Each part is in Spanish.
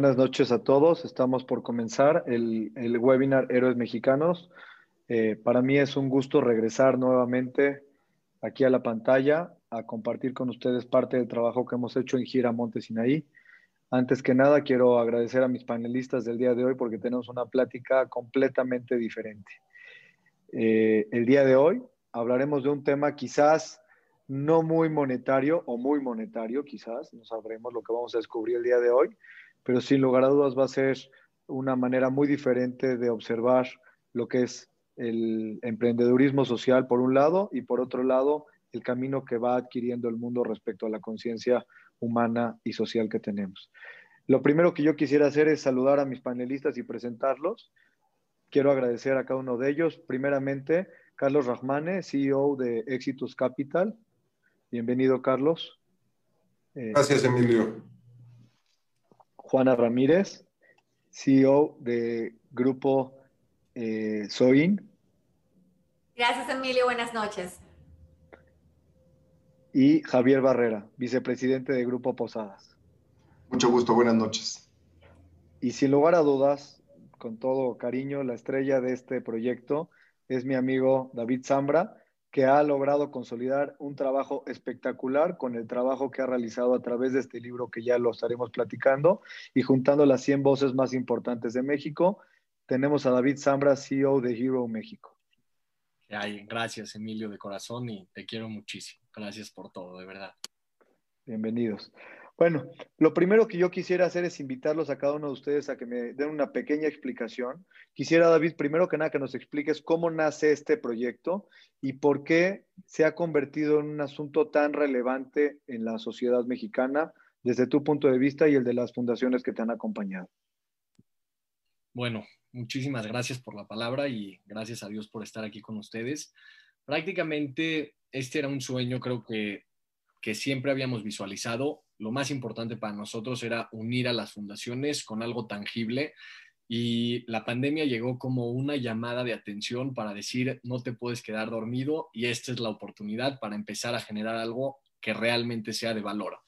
Buenas noches a todos. Estamos por comenzar el, webinar Héroes Mexicanos. Eh, para mí es un gusto regresar nuevamente aquí a la pantalla a compartir con ustedes parte del trabajo que hemos hecho en Gira Monte Sinaí. Antes que nada, quiero agradecer a mis panelistas del día de hoy porque tenemos una plática completamente diferente. Eh, el día de hoy hablaremos de un tema quizás no muy monetario o muy monetario, quizás, no sabremos lo que vamos a descubrir el día de hoy, pero sin lugar a dudas va a ser una manera muy diferente de observar lo que es el emprendedurismo social por un lado y por otro lado el camino que va adquiriendo el mundo respecto a la conciencia humana y social que tenemos. Lo primero que yo quisiera hacer es saludar a mis panelistas y presentarlos. Quiero agradecer a cada uno de ellos. Primeramente, Carlos Rahmane, CEO de Exitus Capital. Bienvenido, Carlos. Eh, Gracias, Emilio. Juana Ramírez, CEO de Grupo eh, Soin. Gracias, Emilio. Buenas noches. Y Javier Barrera, vicepresidente de Grupo Posadas. Mucho gusto, buenas noches. Y sin lugar a dudas, con todo cariño, la estrella de este proyecto es mi amigo David Zambra, que ha logrado consolidar un trabajo espectacular con el trabajo que ha realizado a través de este libro que ya lo estaremos platicando y juntando las 100 voces más importantes de México. Tenemos a David Zambra, CEO de Hero México. Ay, gracias, Emilio, de corazón y te quiero muchísimo. Gracias por todo, de verdad. Bienvenidos. Bueno, lo primero que yo quisiera hacer es invitarlos a cada uno de ustedes a que me den una pequeña explicación. Quisiera, David, primero que nada, que nos expliques cómo nace este proyecto y por qué se ha convertido en un asunto tan relevante en la sociedad mexicana desde tu punto de vista y el de las fundaciones que te han acompañado. Bueno, muchísimas gracias por la palabra y gracias a Dios por estar aquí con ustedes. Prácticamente este era un sueño, creo que, que siempre habíamos visualizado lo más importante para nosotros era unir a las fundaciones con algo tangible y la pandemia llegó como una llamada de atención para decir no te puedes quedar dormido y esta es la oportunidad para empezar a generar algo que realmente sea de valor.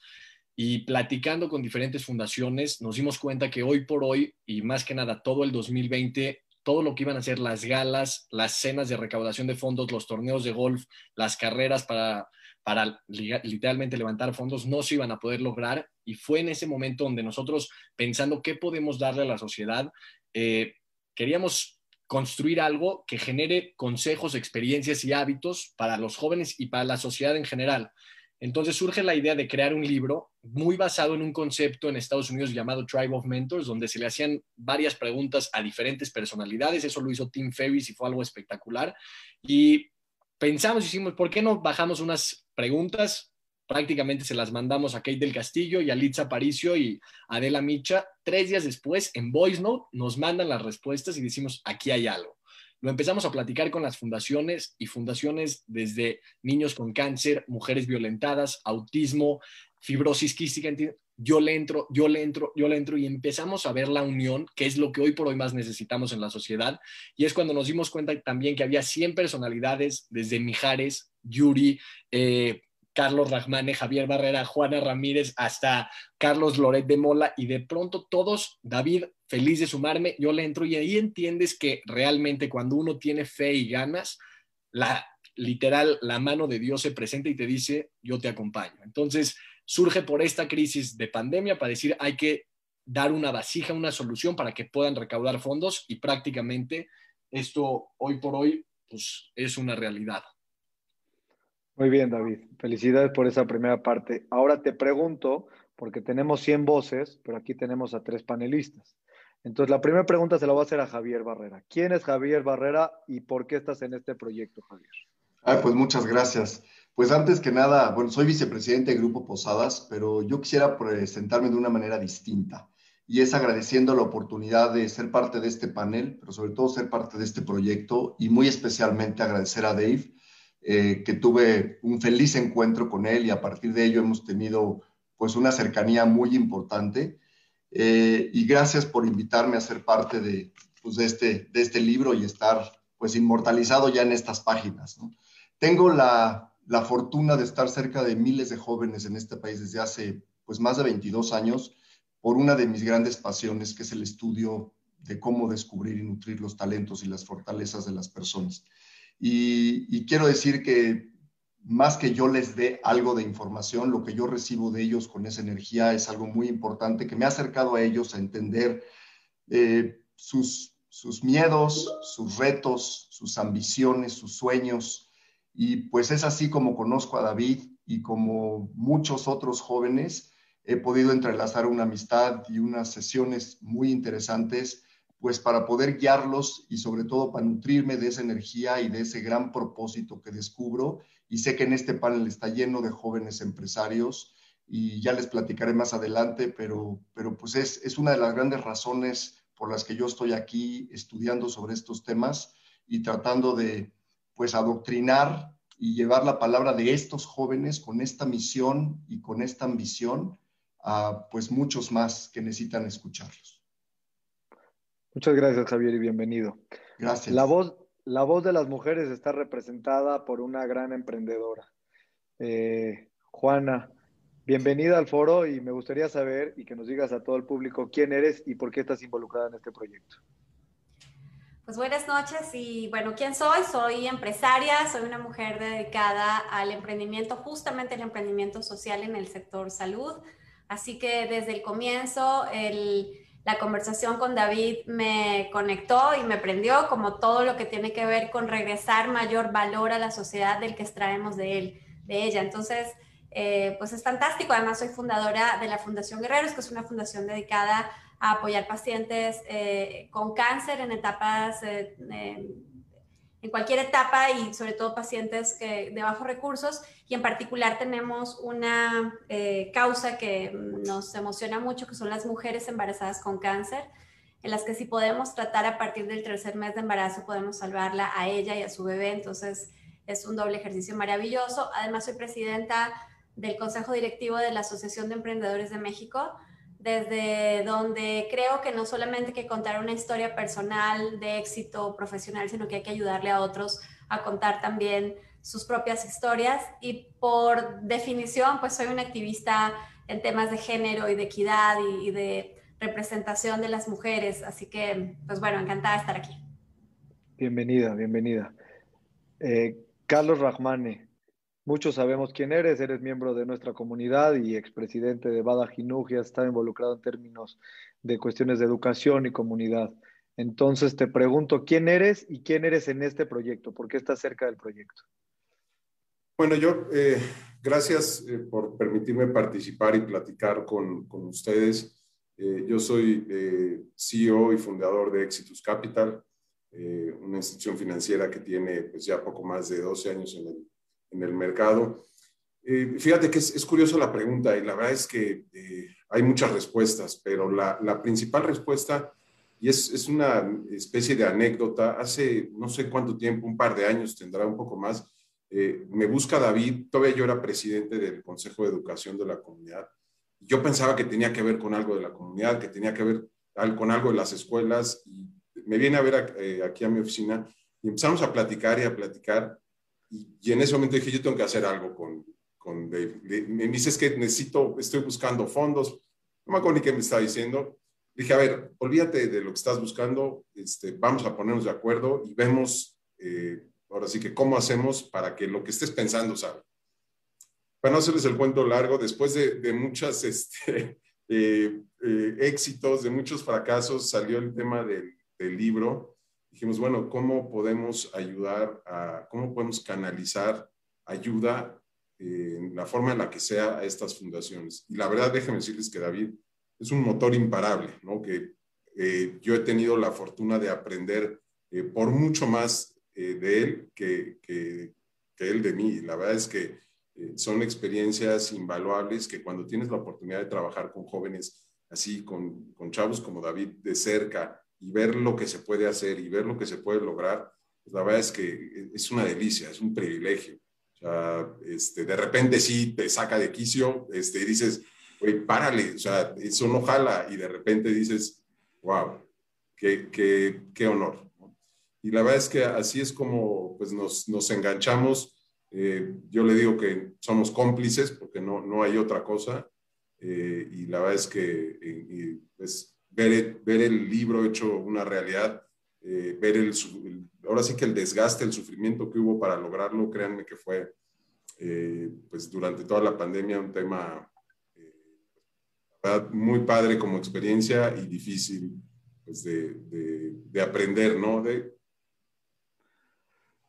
Y platicando con diferentes fundaciones, nos dimos cuenta que hoy por hoy, y más que nada todo el 2020, todo lo que iban a ser las galas, las cenas de recaudación de fondos, los torneos de golf, las carreras para para literalmente levantar fondos no se iban a poder lograr y fue en ese momento donde nosotros pensando qué podemos darle a la sociedad, eh, queríamos construir algo que genere consejos, experiencias y hábitos para los jóvenes y para la sociedad en general. Entonces surge la idea de crear un libro muy basado en un concepto en Estados Unidos llamado Tribe of Mentors, donde se le hacían varias preguntas a diferentes personalidades. Eso lo hizo Tim Ferriss y fue algo espectacular. Y pensamos, hicimos, ¿por qué no bajamos unas preguntas? Prácticamente se las mandamos a Kate del Castillo y a Litza Paricio y Adela Micha. Tres días después, en Voice Note, nos mandan las respuestas y decimos, aquí hay algo. Lo empezamos a platicar con las fundaciones y fundaciones desde niños con cáncer, mujeres violentadas, autismo, fibrosis quística, yo le entro, yo le entro, yo le entro y empezamos a ver la unión, que es lo que hoy por hoy más necesitamos en la sociedad. Y es cuando nos dimos cuenta también que había 100 personalidades, desde Mijares, Yuri, eh, Carlos Rajmane, Javier Barrera, Juana Ramírez, hasta Carlos Loret de Mola, y de pronto todos, David, feliz de sumarme, yo le entro y ahí entiendes que realmente cuando uno tiene fe y ganas, la literal, la mano de Dios se presenta y te dice, yo te acompaño. Entonces, surge por esta crisis de pandemia para decir hay que dar una vasija, una solución para que puedan recaudar fondos y prácticamente esto hoy por hoy pues, es una realidad. Muy bien, David. Felicidades por esa primera parte. Ahora te pregunto, porque tenemos 100 voces, pero aquí tenemos a tres panelistas. Entonces, la primera pregunta se la voy a hacer a Javier Barrera. ¿Quién es Javier Barrera y por qué estás en este proyecto, Javier? Ah, pues muchas gracias. Pues antes que nada, bueno, soy vicepresidente de Grupo Posadas, pero yo quisiera presentarme de una manera distinta y es agradeciendo la oportunidad de ser parte de este panel, pero sobre todo ser parte de este proyecto y muy especialmente agradecer a Dave, eh, que tuve un feliz encuentro con él y a partir de ello hemos tenido pues una cercanía muy importante. Eh, y gracias por invitarme a ser parte de, pues, de, este, de este libro y estar pues inmortalizado ya en estas páginas. Tengo la la fortuna de estar cerca de miles de jóvenes en este país desde hace pues más de 22 años, por una de mis grandes pasiones, que es el estudio de cómo descubrir y nutrir los talentos y las fortalezas de las personas. Y, quiero decir que más que yo les dé algo de información, lo que yo recibo de ellos con esa energía es algo muy importante que me ha acercado a ellos a entender eh, sus, sus miedos, sus retos, sus ambiciones, sus sueños. Y pues es así como conozco a David y como muchos otros jóvenes, he podido entrelazar una amistad y unas sesiones muy interesantes pues para poder guiarlos y sobre todo para nutrirme de esa energía y de ese gran propósito que descubro. Y sé que en este panel está lleno de jóvenes empresarios y ya les platicaré más adelante, pero, pero pues es, es una de las grandes razones por las que yo estoy aquí estudiando sobre estos temas y tratando de pues adoctrinar y llevar la palabra de estos jóvenes con esta misión y con esta ambición a pues muchos más que necesitan escucharlos. Muchas gracias, Javier, y bienvenido. Gracias. La voz, la voz de las mujeres está representada por una gran emprendedora. Eh, Juana, bienvenida al foro y me gustaría saber y que nos digas a todo el público quién eres y por qué estás involucrada en este proyecto. Pues buenas noches y bueno, ¿quién soy? Soy empresaria, soy una mujer dedicada al emprendimiento, justamente el emprendimiento social en el sector salud. Así que desde el comienzo, el la conversación con David me conectó y me prendió como todo lo que tiene que ver con regresar mayor valor a la sociedad del que extraemos de él, de ella. Entonces, eh, pues es fantástico. Además, soy fundadora de la Fundación Guerreros, que es una fundación dedicada a apoyar pacientes eh, con cáncer en etapas eh, en cualquier etapa y sobre todo pacientes que, de bajos recursos. Y en particular tenemos una eh, causa que nos emociona mucho, que son las mujeres embarazadas con cáncer, en las que si podemos tratar a partir del tercer mes de embarazo, podemos salvarla a ella y a su bebé. Entonces es un doble ejercicio maravilloso. Además soy presidenta del Consejo Directivo de la Asociación de Emprendedores de México desde donde creo que no solamente hay que contar una historia personal de éxito profesional, sino que hay que ayudarle a otros a contar también sus propias historias. Y por definición, pues soy una activista en temas de género y de equidad y, de representación de las mujeres. Así que, pues bueno, encantada de estar aquí. Bienvenida, bienvenida. Eh, Carlos Rahmane, Muchos sabemos quién eres, eres miembro de nuestra comunidad y expresidente de Bada Jinuji, has estado involucrado en términos de cuestiones de educación y comunidad. Entonces te pregunto, ¿quién eres y quién eres en este proyecto? ¿Por qué estás cerca del proyecto? Bueno, yo, eh, gracias eh, por permitirme participar y platicar con, con ustedes. Eh, yo soy CEO y fundador de Exitus Capital, una institución financiera que tiene pues, ya poco más de 12 años en el en el mercado. Eh, fíjate que es, curiosa la pregunta y la verdad es que eh, hay muchas respuestas, pero la, principal respuesta, y es, es, una especie de anécdota, hace no sé cuánto tiempo, un par de años tendrá un poco más, eh, me busca David, todavía yo era presidente del Consejo de Educación de la comunidad, yo pensaba que tenía que ver con algo de la comunidad, que tenía que ver con algo de las escuelas, y me viene a ver aquí a mi oficina y empezamos a platicar y a platicar y, en ese momento dije, yo tengo que hacer algo con, con Dave. Me dice, es que necesito, estoy buscando fondos. No me acuerdo ni qué me estaba diciendo. Dije, a ver, olvídate de lo que estás buscando, este, vamos a ponernos de acuerdo y vemos, eh, ahora sí que, cómo hacemos para que lo que estés pensando salga. Para no hacerles el cuento largo, después de, de muchos este, eh, eh, éxitos, de muchos fracasos, salió el tema del, del libro dijimos, bueno, ¿cómo podemos ayudar a, cómo podemos canalizar ayuda en la forma en la que sea a estas fundaciones? Y la verdad, déjenme decirles que David es un motor imparable, ¿no? Que eh, yo he tenido la fortuna de aprender eh, por mucho más eh, de él que, que, él de mí. La verdad es que son experiencias invaluables que cuando tienes la oportunidad de trabajar con jóvenes así, con, con chavos como David de cerca, y ver lo que se puede hacer y ver lo que se puede lograr, pues la verdad es que es una delicia, es un privilegio. O sea, este, de repente sí te saca de quicio, este, y dices, güey, párale, o sea, eso no jala, y de repente dices, wow, qué, qué, qué honor. Y la verdad es que así es como pues, nos, nos enganchamos. Eh, yo le digo que somos cómplices porque no, no hay otra cosa. eh, y la verdad es que pues, ver, ver, el libro hecho una realidad, ver el, ahora sí que el desgaste, el sufrimiento que hubo para lograrlo, créanme que fue pues durante toda la pandemia un tema muy padre como experiencia y difícil pues, de, de, aprender, ¿no? De...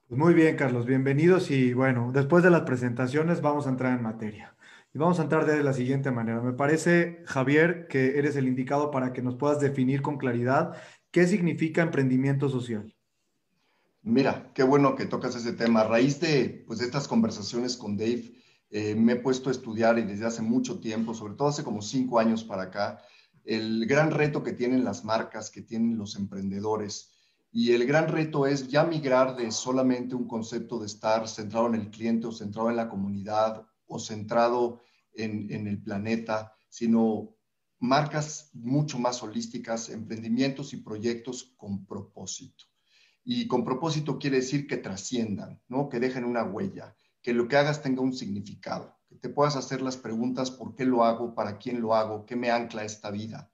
Pues muy bien, Carlos, bienvenidos y bueno, después de las presentaciones vamos a entrar en materia. Y vamos a entrar de la siguiente manera. Me parece, Javier, que eres el indicado para que nos puedas definir con claridad qué significa emprendimiento social. Mira, qué bueno que tocas ese tema. A raíz de, pues, de estas conversaciones con Dave, eh, me he puesto a estudiar y desde hace mucho tiempo, sobre todo hace como cinco años para acá, el gran reto que tienen las marcas, que tienen los emprendedores. Y el gran reto es ya migrar de solamente un concepto de estar centrado en el cliente o centrado en la comunidad o centrado en, el planeta, sino marcas mucho más holísticas, emprendimientos y proyectos con propósito. Y con propósito quiere decir que trasciendan, ¿no? que dejen una huella que lo que hagas tenga un significado, que te puedas hacer las preguntas, ¿por qué lo hago? ¿Para quién lo hago? ¿Qué me ancla esta vida?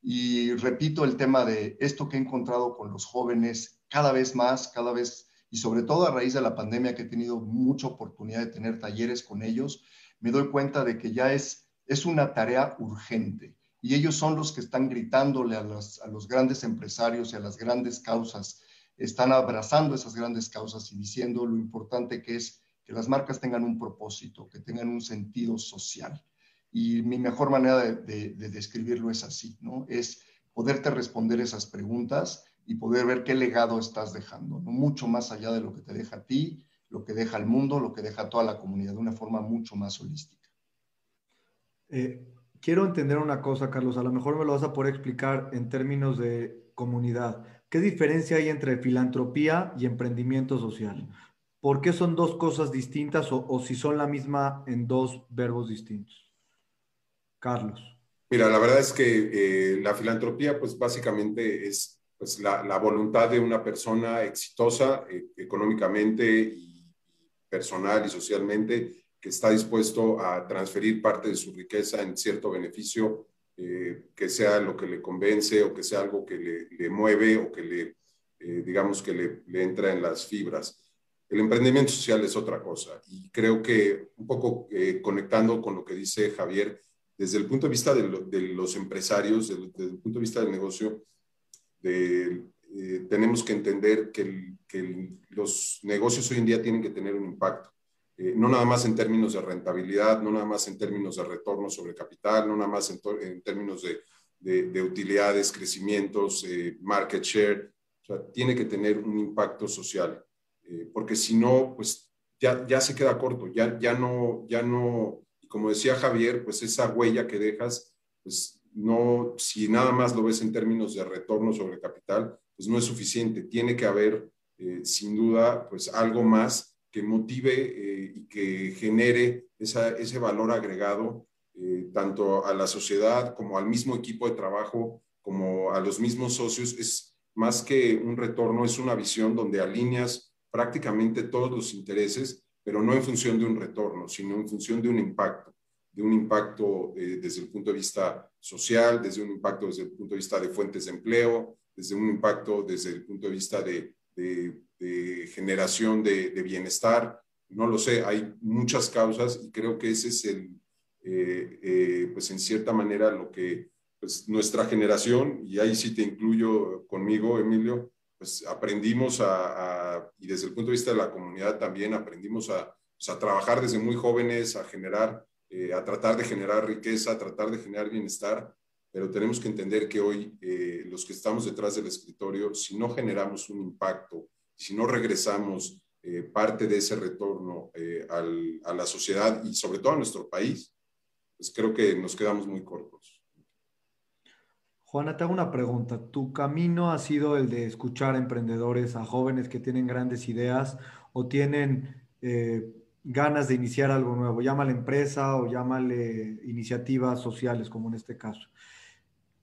Y repito el tema de esto que he encontrado con los jóvenes cada vez más, cada vez, y sobre todo a raíz de la pandemia que he tenido mucha oportunidad de tener talleres con ellos, me doy cuenta de que ya es, es una tarea urgente. Y ellos son los que están gritándole a los, a los grandes empresarios y a las grandes causas, están abrazando esas grandes causas y diciendo lo importante que es que las marcas tengan un propósito, que tengan un sentido social. Y mi mejor manera de, describirlo es así, ¿no? Es poderte responder esas preguntas y poder ver qué legado estás dejando, ¿no? Mucho más allá de lo que te deja a ti, lo que deja al mundo, lo que deja a toda la comunidad, de una forma mucho más holística. Eh, quiero entender una cosa, Carlos, a lo mejor me lo vas a poder explicar en términos de comunidad. ¿Qué diferencia hay entre filantropía y emprendimiento social? ¿por qué son dos cosas distintas o, si son la misma en dos verbos distintos? Carlos. Mira, la verdad es que eh, la filantropía, pues básicamente es pues, la, voluntad de una persona exitosa eh, económicamente y personal y socialmente que está dispuesto a transferir parte de su riqueza en cierto beneficio, eh, que sea lo que le convence o que sea algo que le, mueve o que le, digamos, que le, entra en las fibras. El emprendimiento social es otra cosa y creo que un poco eh, conectando con lo que dice Javier, desde el punto de vista de, los empresarios, desde, el punto de vista del negocio, eh, tenemos que entender que, los negocios hoy en día tienen que tener un impacto, eh, no nada más en términos de rentabilidad, no nada más en términos de retorno sobre capital, no nada más en, términos de, de, utilidades, crecimientos, market share, o sea, tiene que tener un impacto social. Eh, porque si no, pues ya, ya se queda corto, ya, ya no, ya no, como decía Javier, pues esa huella que dejas, pues no, si nada más lo ves en términos de retorno sobre capital, pues no es suficiente, tiene que haber eh, sin duda pues algo más que motive eh, y que genere esa, ese valor agregado tanto a la sociedad como al mismo equipo de trabajo, como a los mismos socios. Es más que un retorno, es una visión donde alineas prácticamente todos los intereses, pero no en función de un retorno, sino en función de un impacto, de un impacto eh, desde el punto de vista social, desde un impacto desde el punto de vista de fuentes de empleo, desde un impacto desde el punto de vista de, generación de, bienestar. No lo sé, hay muchas causas y creo que ese es el, eh, eh, pues en cierta manera lo que pues nuestra generación, y ahí sí te incluyo conmigo, Emilio, pues aprendimos a, y desde el punto de vista de la comunidad también aprendimos a, pues, a trabajar desde muy jóvenes, a generar, eh, a tratar de generar riqueza, a tratar de generar bienestar, pero tenemos que entender que hoy eh, los que estamos detrás del escritorio, si no generamos un impacto, si no regresamos eh, parte de ese retorno al, a la sociedad y sobre todo a nuestro país, pues creo que nos quedamos muy cortos. Juana, te hago una pregunta. ¿Tu camino ha sido el de escuchar a emprendedores, a jóvenes que tienen grandes ideas o tienen ganas de iniciar algo nuevo? Llámale empresa o llámale iniciativas sociales, como en este caso.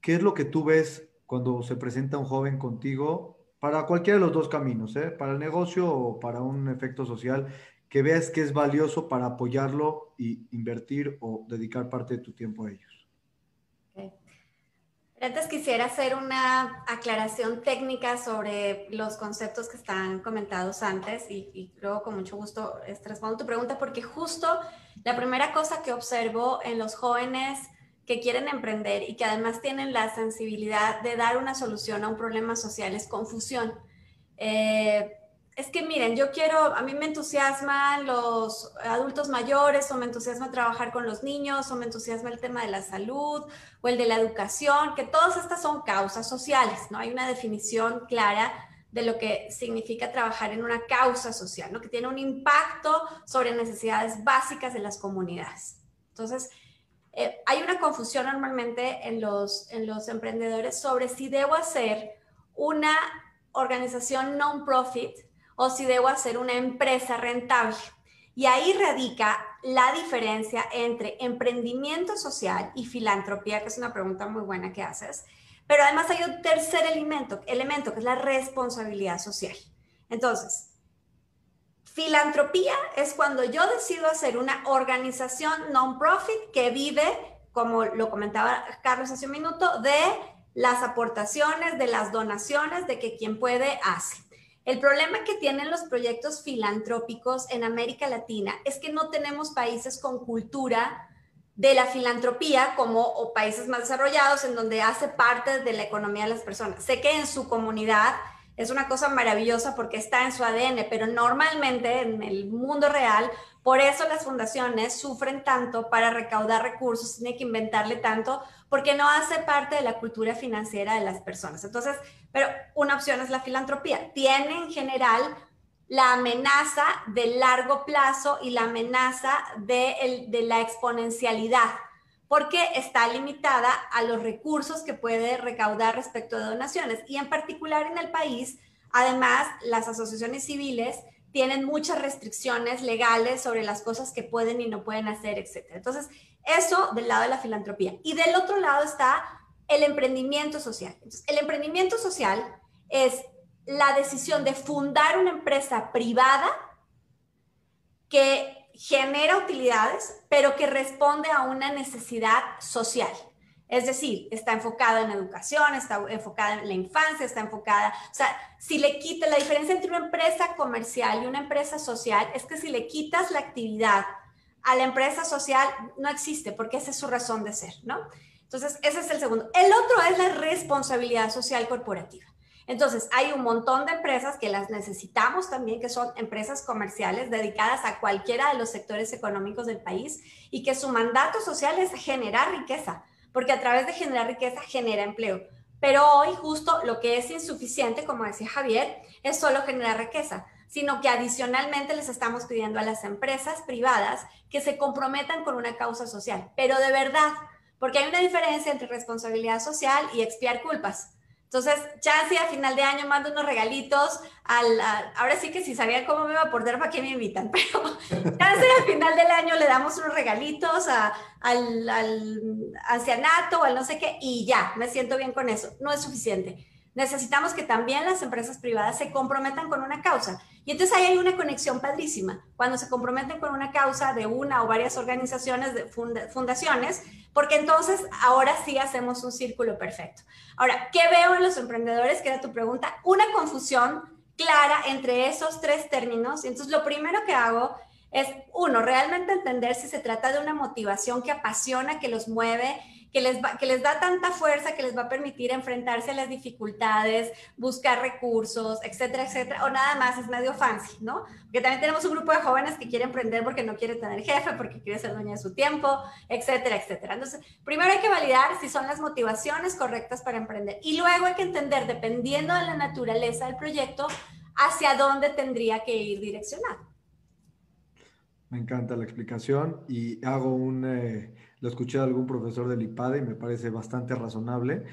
¿Qué es lo que tú ves cuando se presenta un joven contigo para cualquiera de los dos caminos, ¿eh? para el negocio o para un efecto social? que veas que es valioso para apoyarlo y invertir o dedicar parte de tu tiempo a ellos. Antes quisiera hacer una aclaración técnica sobre los conceptos que están comentados antes y, luego con mucho gusto este, respondo tu pregunta porque justo la primera cosa que observo en los jóvenes que quieren emprender y que además tienen la sensibilidad de dar una solución a un problema social es confusión. Eh, es que miren, yo quiero, a mí me entusiasman los adultos mayores o me entusiasma trabajar con los niños o me entusiasma el tema de la salud o el de la educación, que todas estas son causas sociales, ¿no? Hay una definición clara de lo que significa trabajar en una causa social, ¿no? Que tiene un impacto sobre necesidades básicas de las comunidades. Entonces, eh, hay una confusión normalmente en los, en los emprendedores sobre si debo hacer una organización non-profit o si debo hacer una empresa rentable. Y ahí radica la diferencia entre emprendimiento social y filantropía, que es una pregunta muy buena que haces. Pero además hay un tercer elemento, elemento que es la responsabilidad social. Entonces, filantropía es cuando yo decido hacer una organización non-profit que vive, como lo comentaba Carlos hace un minuto, de las aportaciones, de las donaciones, de que quien puede hace. El problema que tienen los proyectos filantrópicos en América Latina es que no tenemos países con cultura de la filantropía como o países más desarrollados en donde hace parte de la economía de las personas. Sé que en su comunidad es una cosa maravillosa porque está en su ADN, pero normalmente en el mundo real, por eso las fundaciones sufren tanto para recaudar recursos, tienen que inventarle tanto porque no hace parte de la cultura financiera de las personas. Entonces, pero una opción es la filantropía. Tiene en general la amenaza de largo plazo y la amenaza de, la exponencialidad, porque está limitada a los recursos que puede recaudar respecto de donaciones. Y en particular en el país, además, las asociaciones civiles tienen muchas restricciones legales sobre las cosas que pueden y no pueden hacer, etc. Entonces, eso del lado de la filantropía. Y del otro lado está el emprendimiento social. El emprendimiento social es la decisión de fundar una empresa privada que genera utilidades, pero que responde a una necesidad social. Es decir, está enfocada en educación, está enfocada en la infancia, está enfocada, o sea, si le quita la diferencia entre una empresa comercial y una empresa social es que si le quitas la actividad a la empresa social no existe porque esa es su razón de ser, ¿no? Entonces, ese es el segundo. El otro es la responsabilidad social corporativa. Entonces, hay un montón de empresas que las necesitamos también, que son empresas comerciales dedicadas a cualquiera de los sectores económicos del país y que su mandato social es generar riqueza, porque a través de generar riqueza genera empleo. Pero hoy justo lo que es insuficiente, como decía Javier, es solo generar riqueza, sino que adicionalmente les estamos pidiendo a las empresas privadas que se comprometan con una causa social, pero de verdad, porque hay una diferencia entre responsabilidad social y expiar culpas. Entonces, si a final de año mando unos regalitos, al, ahora sí que si sabían cómo me iba a portar, ¿para qué me invitan? Pero si al final del año le damos unos regalitos al, al ancianato o al no sé qué, y ya, me siento bien con eso. No es suficiente necesitamos que también las empresas privadas se comprometan con una causa. Y entonces ahí hay una conexión padrísima, cuando se comprometen con una causa de una o varias organizaciones, de fundaciones, porque entonces ahora sí hacemos un círculo perfecto. Ahora, ¿qué veo en los emprendedores? Que era tu pregunta, una confusión clara entre esos tres términos. Y entonces lo primero que hago es, uno, realmente entender si se trata de una motivación que apasiona, que los mueve, que les, que les da tanta fuerza que les va a permitir enfrentarse a las dificultades, buscar recursos, etcétera, etcétera, o nada más es medio fancy, ¿no? Porque también tenemos un grupo de jóvenes que quieren emprender porque no quiere tener jefe, porque quiere ser dueña de su tiempo, etcétera, etcétera. Entonces, primero hay que validar si son las motivaciones correctas para emprender y luego hay que entender, dependiendo de la naturaleza del proyecto, hacia dónde tendría que ir direccionado. Me encanta la explicación y hago un... Eh, lo escuché de algún profesor del IPADE y me parece bastante razonable,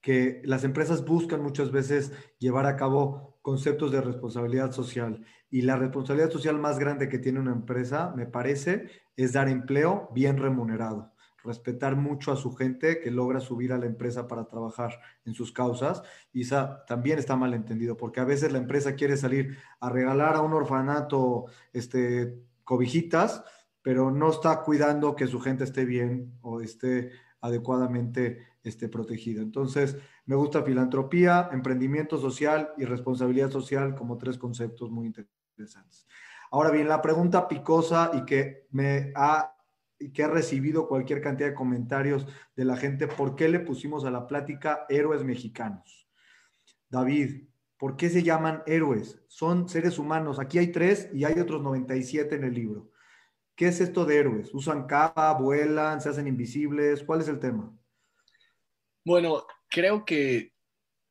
que las empresas buscan muchas veces llevar a cabo conceptos de responsabilidad social y la responsabilidad social más grande que tiene una empresa, me parece, es dar empleo bien remunerado. respetar mucho a su gente que logra subir a la empresa para trabajar en sus causas. Y esa también está mal entendido, porque a veces la empresa quiere salir a regalar a un orfanato este, cobijitas, pero no está cuidando que su gente esté bien o esté adecuadamente esté protegida. Entonces, me gusta filantropía, emprendimiento social y responsabilidad social como tres conceptos muy interesantes. Ahora bien, la pregunta picosa y que me ha y que ha recibido cualquier cantidad de comentarios de la gente, ¿por qué le pusimos a la plática héroes mexicanos? David, ¿por qué se llaman héroes? Son seres humanos. Aquí hay tres y hay otros 97 en el libro. ¿Qué es esto de héroes? ¿Usan capa, vuelan, se hacen invisibles? ¿Cuál es el tema? Bueno, creo que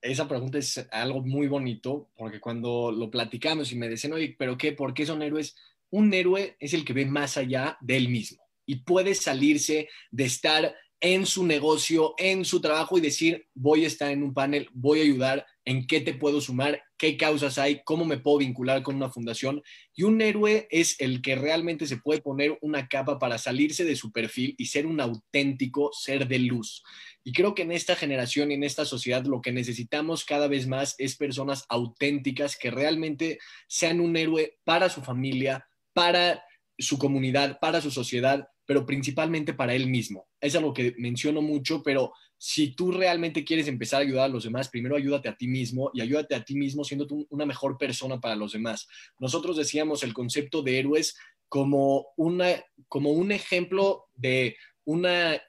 esa pregunta es algo muy bonito, porque cuando lo platicamos y me dicen, oye, ¿pero qué? ¿Por qué son héroes? Un héroe es el que ve más allá de él mismo y puede salirse de estar en su negocio, en su trabajo y decir, voy a estar en un panel, voy a ayudar, en qué te puedo sumar, qué causas hay, cómo me puedo vincular con una fundación. Y un héroe es el que realmente se puede poner una capa para salirse de su perfil y ser un auténtico ser de luz. Y creo que en esta generación y en esta sociedad lo que necesitamos cada vez más es personas auténticas que realmente sean un héroe para su familia, para su comunidad, para su sociedad pero principalmente para él mismo. Es algo que menciono mucho, pero si tú realmente quieres empezar a ayudar a los demás, primero ayúdate a ti mismo y ayúdate a ti mismo siendo una mejor persona para los demás. Nosotros decíamos el concepto de héroes como, una, como un ejemplo de una,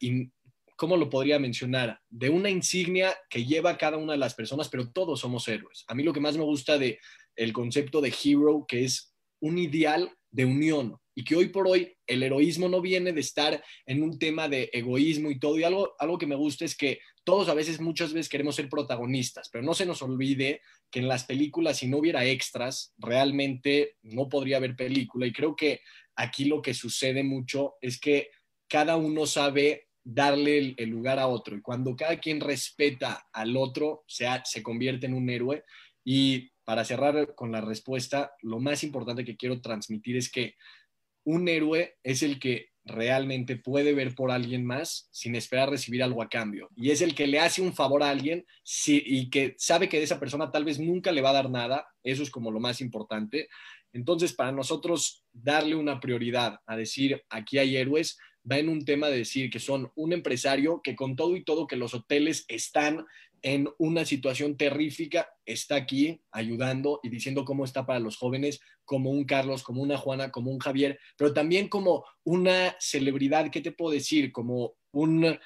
¿cómo lo podría mencionar? De una insignia que lleva cada una de las personas, pero todos somos héroes. A mí lo que más me gusta de el concepto de hero, que es un ideal de unión, y que hoy por hoy el heroísmo no viene de estar en un tema de egoísmo y todo. Y algo, algo que me gusta es que todos a veces, muchas veces queremos ser protagonistas, pero no se nos olvide que en las películas, si no hubiera extras, realmente no podría haber película. Y creo que aquí lo que sucede mucho es que cada uno sabe darle el, lugar a otro. Y cuando cada quien respeta al otro, se, se convierte en un héroe. Y para cerrar con la respuesta, lo más importante que quiero transmitir es que un héroe es el que realmente puede ver por alguien más sin esperar recibir algo a cambio. Y es el que le hace un favor a alguien y que sabe que de esa persona tal vez nunca le va a dar nada. Eso es como lo más importante. Entonces, para nosotros darle una prioridad a decir, aquí hay héroes, va en un tema de decir que son un empresario que con todo y todo que los hoteles están en una situación terrífica, está aquí ayudando y diciendo cómo está para los jóvenes, como un Carlos, como una Juana, como un Javier, pero también como una celebridad, ¿qué te puedo decir? Como un,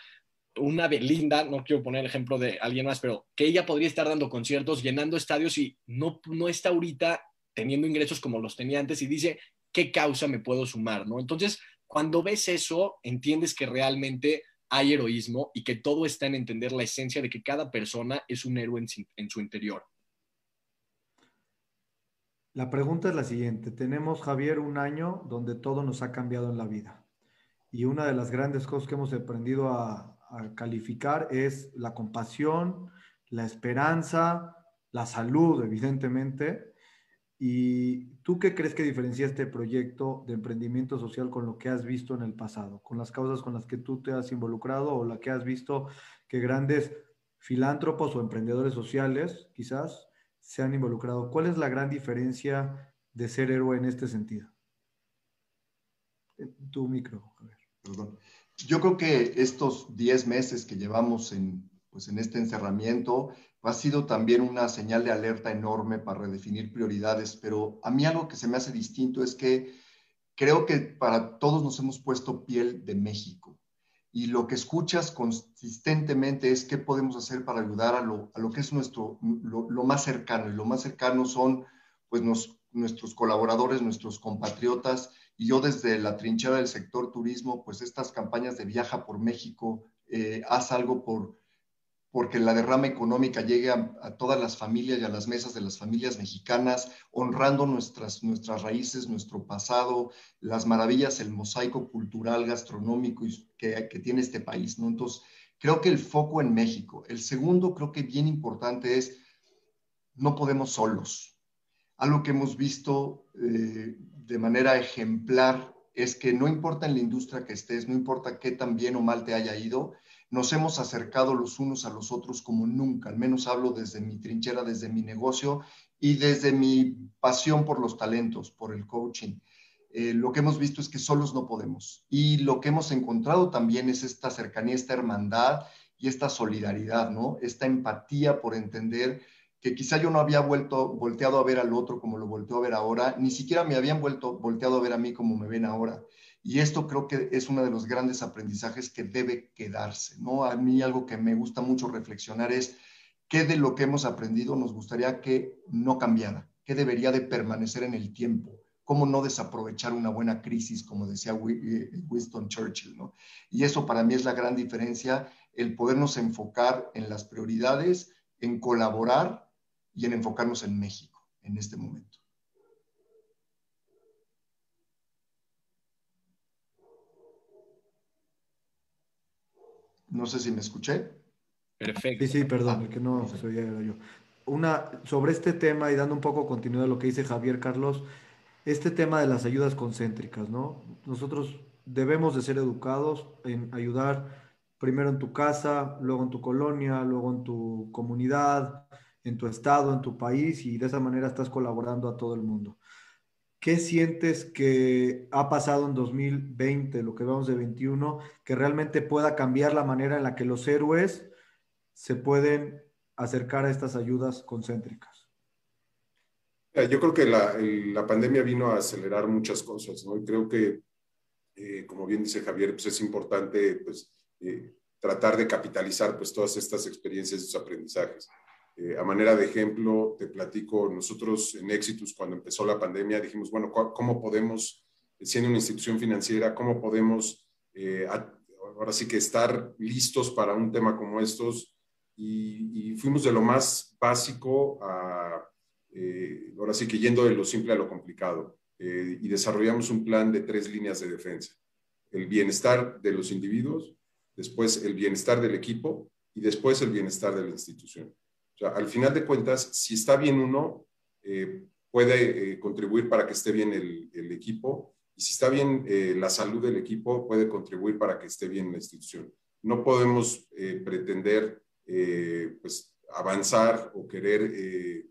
una Belinda, no quiero poner el ejemplo de alguien más, pero que ella podría estar dando conciertos, llenando estadios y no, no está ahorita teniendo ingresos como los tenía antes y dice, ¿qué causa me puedo sumar? ¿no? Entonces, cuando ves eso, entiendes que realmente hay heroísmo y que todo está en entender la esencia de que cada persona es un héroe en, su interior. La pregunta es la siguiente. Tenemos, Javier, un año donde todo nos ha cambiado en la vida. Y una de las grandes cosas que hemos aprendido a calificar es la compasión, la esperanza, la salud, evidentemente, ¿Y tú qué crees que diferencia este proyecto de emprendimiento social con lo que has visto en el pasado, con las causas con las que tú te has involucrado o la que has visto que grandes filántropos o emprendedores sociales quizás se han involucrado? ¿Cuál es la gran diferencia de ser héroe en este sentido? Tu micro. Perdón. Yo creo que estos 10 meses que llevamos en, pues en este encerramiento ha sido también una señal de alerta enorme para redefinir prioridades, pero a mí algo que se me hace distinto es que creo que para todos nos hemos puesto piel de México y lo que escuchas consistentemente es qué podemos hacer para ayudar a lo, a lo que es nuestro, lo, más cercano. Y lo más cercano son pues nuestros colaboradores, nuestros compatriotas y yo desde la trinchera del sector turismo, pues estas campañas de viaja por México, eh, haz algo por porque la derrama económica llegue a, todas las familias y a las mesas de las familias mexicanas, honrando nuestras, nuestras raíces, nuestro pasado, las maravillas, el mosaico cultural, gastronómico que, que tiene este país, ¿no? Entonces, creo que el foco en México. El segundo, creo que bien importante es, no podemos solos. Algo que hemos visto eh, de manera ejemplar es que no importa en la industria que estés, no importa qué tan bien o mal te haya ido, nos hemos acercado los unos a los otros como nunca, al menos hablo desde mi trinchera, desde mi negocio y desde mi pasión por los talentos, por el coaching. Eh, lo que hemos visto es que solos no podemos. Y lo que hemos encontrado también es esta cercanía, esta hermandad y esta solidaridad, ¿no? Esta empatía por entender que quizá yo no había vuelto, volteado a ver al otro como lo volteo a ver ahora, ni siquiera me habían vuelto, volteado a ver a mí como me ven ahora. Y esto creo que es uno de los grandes aprendizajes que debe quedarse, ¿no? A mí algo que me gusta mucho reflexionar es qué de lo que hemos aprendido nos gustaría que no cambiara, qué debería de permanecer en el tiempo, cómo no desaprovechar una buena crisis, como decía eh, Winston Churchill, ¿no? Y eso para mí es la gran diferencia, el podernos enfocar en las prioridades, en colaborar y en enfocarnos en México en este momento. No sé si me escuché. Perfecto. Sí, sí, perdón, ah, que no se oía yo. Una, sobre este tema y dando un poco continuidad a lo que dice Javier Carlos, este tema de las ayudas concéntricas, ¿no? Nosotros debemos de ser educados en ayudar primero en tu casa, luego en tu colonia, luego en tu comunidad, en tu estado, en tu país y de esa manera estás colaborando a todo el mundo. ¿Qué sientes que ha pasado en 2020, lo que vamos de 21, que realmente pueda cambiar la manera en la que los héroes se pueden acercar a estas ayudas concéntricas? Yo creo que la, pandemia vino a acelerar muchas cosas, ¿no? Y creo que, eh, como bien dice Javier, pues es importante pues, eh, tratar de capitalizar pues, todas estas experiencias y sus aprendizajes. Eh, a manera de ejemplo, te platico, nosotros en Exitus, cuando empezó la pandemia, dijimos, bueno, ¿cómo podemos, siendo una institución financiera, cómo podemos ahora sí que estar listos para un tema como estos? Y, fuimos de lo más básico a, ahora sí que yendo de lo simple a lo complicado. y desarrollamos un plan de tres líneas de defensa. El bienestar de los individuos, después el bienestar del equipo y después el bienestar de la institución. Al final de cuentas, si está bien uno, eh, puede eh, contribuir para que esté bien el, equipo y si está bien eh, la salud del equipo, puede contribuir para que esté bien la institución. No podemos pretender pues, avanzar o querer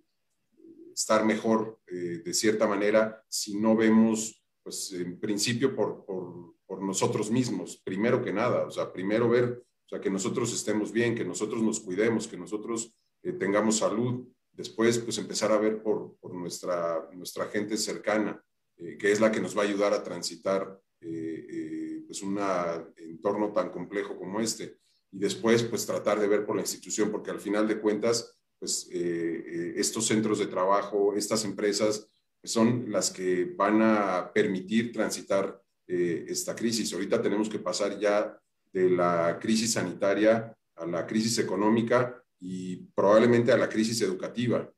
estar mejor de cierta manera si no vemos, pues en principio, por, por por nosotros mismos, primero que nada, o sea, primero ver, o sea, que nosotros estemos bien, que nosotros nos cuidemos, que nosotros eh, tengamos salud, después pues empezar a ver por, por nuestra, nuestra gente cercana, eh, que es la que nos va a ayudar a transitar eh, pues un entorno tan complejo como este. Y después pues tratar de ver por la institución, porque al final de cuentas, pues estos centros de trabajo, estas empresas, pues, son las que van a permitir transitar esta crisis. Ahorita tenemos que pasar ya de la crisis sanitaria a la crisis económica y probablemente a la crisis educativa.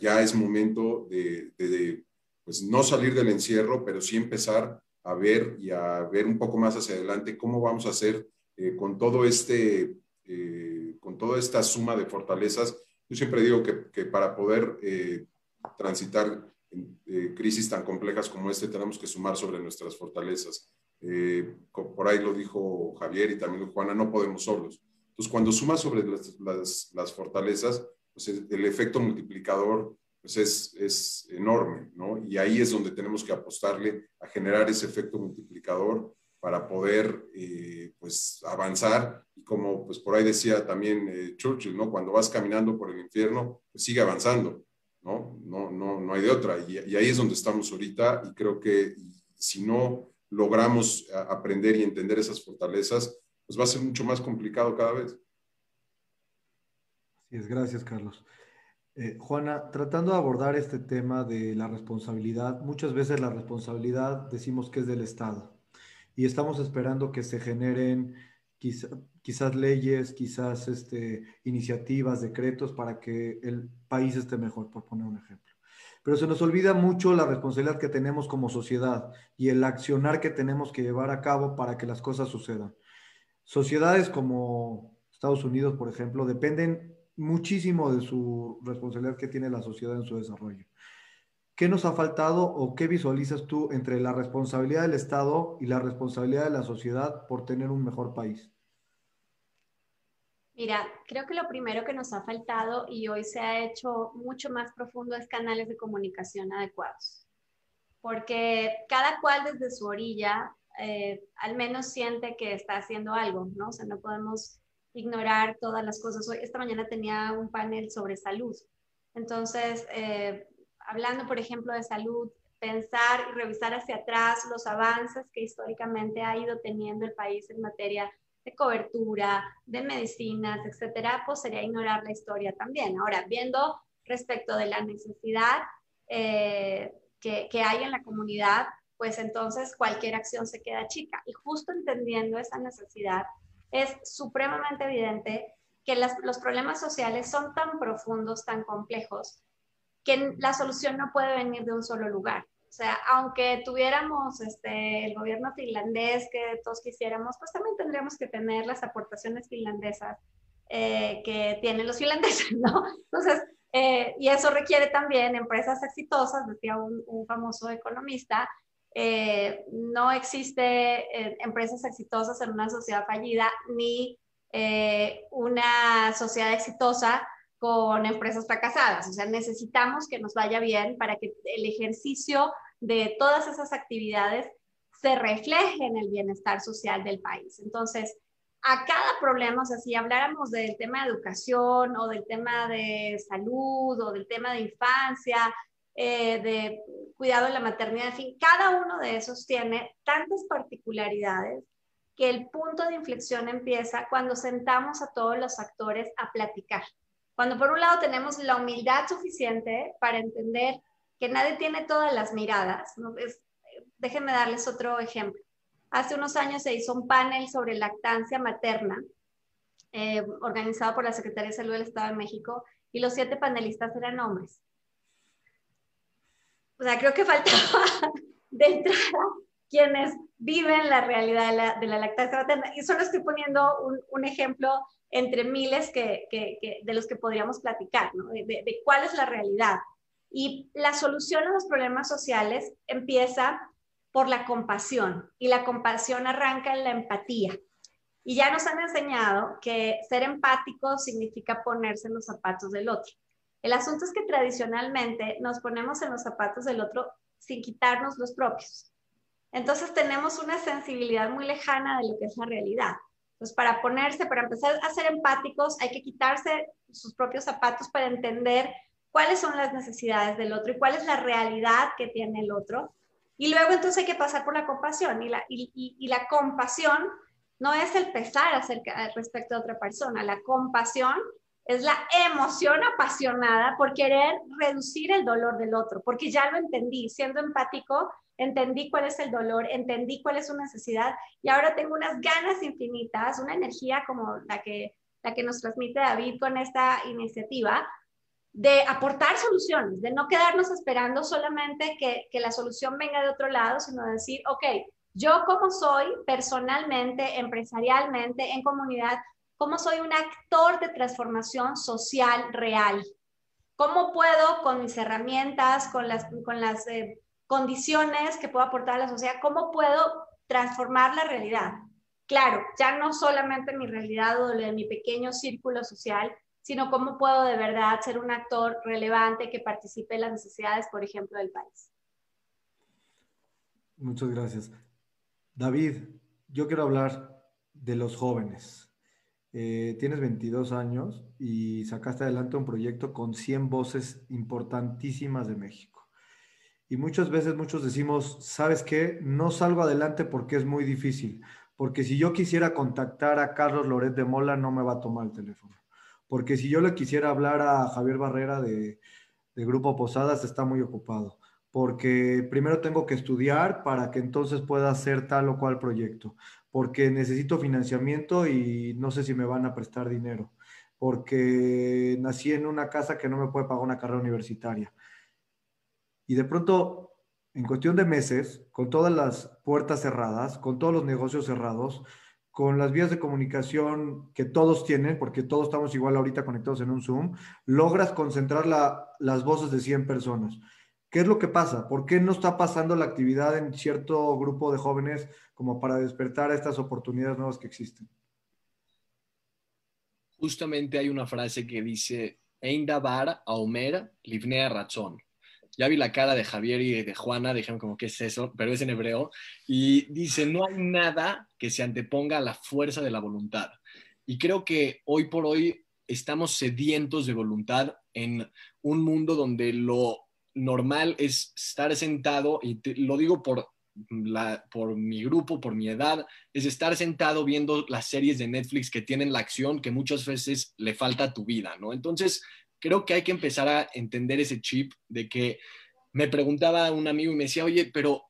ya es momento de, pues no salir del encierro, pero sí empezar a ver y a ver un poco más hacia adelante cómo vamos a hacer eh, con todo este, eh, con toda esta suma de fortalezas. Yo siempre digo que, que para poder transitar en eh, crisis tan complejas como este tenemos que sumar sobre nuestras fortalezas. Eh, por ahí lo dijo Javier y también Juana, no podemos solos. Entonces, cuando sumas sobre las, las, fortalezas, pues el, efecto multiplicador pues es, es, enorme, ¿no? Y ahí es donde tenemos que apostarle a generar ese efecto multiplicador para poder eh, pues avanzar y como pues por ahí decía también Churchill, ¿no? Cuando vas caminando por el infierno, pues sigue avanzando ¿no? No, no, no hay de otra. Y, ahí es donde estamos ahorita y creo que si no logramos aprender y entender esas fortalezas, pues va a ser mucho más complicado cada vez. Así es, gracias Carlos. Eh, Juana, tratando de abordar este tema de la responsabilidad, muchas veces la responsabilidad decimos que es del Estado y estamos esperando que se generen quizás leyes, quizás este, iniciativas, decretos para que el país esté mejor, por poner un ejemplo. Pero se nos olvida mucho la responsabilidad que tenemos como sociedad y el accionar que tenemos que llevar a cabo para que las cosas sucedan. Sociedades como Estados Unidos, por ejemplo, dependen muchísimo de su responsabilidad que tiene la sociedad en su desarrollo. ¿qué nos ha faltado o qué visualizas tú entre la responsabilidad del Estado y la responsabilidad de la sociedad por tener un mejor país? Mira, creo que lo primero que nos ha faltado y hoy se ha hecho mucho más profundo es canales de comunicación adecuados, porque cada cual desde su orilla eh, al menos siente que está haciendo algo, ¿no? O sea, no podemos ignorar todas las cosas. Hoy, esta mañana tenía un panel sobre salud. Entonces, eh, hablando, por ejemplo, de salud, pensar y revisar hacia atrás los avances que históricamente ha ido teniendo el país en materia de cobertura, de medicinas, etcétera, pues sería ignorar la historia también. Ahora, viendo respecto de la necesidad eh, que, que hay en la comunidad, pues entonces cualquier acción se queda chica. Y justo entendiendo esa necesidad, es supremamente evidente que los problemas sociales son tan profundos, tan complejos, que la solución no puede venir de un solo lugar. O sea, aunque tuviéramos este, el gobierno finlandés que todos quisiéramos, pues también tendríamos que tener las aportaciones finlandesas eh, que tienen los finlandeses, ¿no? Entonces, eh, y eso requiere también empresas exitosas, decía un, un famoso economista, eh, no existe eh, empresas exitosas en una sociedad fallida ni eh, una sociedad exitosa con empresas fracasadas. O sea, necesitamos que nos vaya bien para que el ejercicio de todas esas actividades se refleje en el bienestar social del país. Entonces, a cada problema, o sea, si habláramos del tema de educación o del tema de salud o del tema de infancia, de cuidado de la maternidad, en fin, cada uno de esos tiene tantas particularidades que el punto de inflexión empieza cuando sentamos a todos los actores a platicar. Cuando por un lado tenemos la humildad suficiente para entender que nadie tiene todas las miradas. ¿no? déjenme darles otro ejemplo. Hace unos años se hizo un panel sobre lactancia materna eh, organizado por la Secretaría de Salud del Estado de México y los siete panelistas eran hombres o sea, creo que faltaba de entrada quienes viven la realidad de la, lactancia materna. Y solo estoy poniendo un, ejemplo entre miles que, de los que podríamos platicar, ¿no? de, de, cuál es la realidad. Y la solución a los problemas sociales empieza por la compasión y la compasión arranca en la empatía. Y ya nos han enseñado que ser empático significa ponerse en los zapatos del otro. El asunto es que tradicionalmente nos ponemos en los zapatos del otro sin quitarnos los propios. Entonces tenemos una sensibilidad muy lejana de lo que es la realidad. Entonces, para ponerse, para empezar a ser empáticos, hay que quitarse sus propios zapatos para entender cuáles son las necesidades del otro y cuál es la realidad que tiene el otro. Y luego entonces hay que pasar por la compasión. Y la, compasión no es el pesar acerca, respecto a otra persona. La compasión es la emoción apasionada por querer reducir el dolor del otro, porque ya lo entendí, siendo empático, entendí cuál es el dolor, entendí cuál es su necesidad y ahora tengo unas ganas infinitas, una energía como la que, la que nos transmite David con esta iniciativa, de aportar soluciones, de no quedarnos esperando solamente que, que la solución venga de otro lado, sino de decir, ok, yo como soy personalmente, empresarialmente, en comunidad, cómo soy un actor de transformación social real. ¿Cómo puedo, con mis herramientas, con las, con las eh, condiciones que puedo aportar a la sociedad, cómo puedo transformar la realidad? Claro, ya no solamente mi realidad o mi pequeño círculo social, sino cómo puedo de verdad ser un actor relevante que participe en las necesidades, por ejemplo, del país. Muchas gracias. David, yo quiero hablar de los jóvenes. Eh, tienes 22 años y sacaste adelante un proyecto con 100 voces importantísimas de México. Y muchas veces muchos decimos, ¿sabes qué? No salgo adelante porque es muy difícil, porque si yo quisiera contactar a Carlos Loret de Mola no me va a tomar el teléfono, porque si yo le quisiera hablar a Javier Barrera de, de Grupo Posadas está muy ocupado porque primero tengo que estudiar para que entonces pueda hacer tal o cual proyecto porque necesito financiamiento y no sé si me van a prestar dinero, porque nací en una casa que no me puede pagar una carrera universitaria. Y de pronto, en cuestión de meses, con todas las puertas cerradas, con todos los negocios cerrados, con las vías de comunicación que todos tienen, porque todos estamos igual ahorita conectados en un Zoom, logras concentrar las voces de 100 personas. ¿Qué es lo que pasa? ¿Por qué no está pasando la actividad en cierto grupo de jóvenes como para despertar estas oportunidades nuevas que existen? Justamente hay una frase que dice, Eindabar a Omer, livnea razón. Ya vi la cara de Javier y de Juana, dijeron como, ¿qué es eso? Pero es en hebreo. Y dice, no hay nada que se anteponga a la fuerza de la voluntad. Y creo que hoy por hoy estamos sedientos de voluntad en un mundo donde lo normal es estar sentado, y lo digo por, la, por mi grupo, por mi edad, es estar sentado viendo las series de Netflix que tienen la acción que muchas veces le falta a tu vida, ¿no? Entonces, creo que hay que empezar a entender ese chip de que me preguntaba un amigo y me decía, oye, pero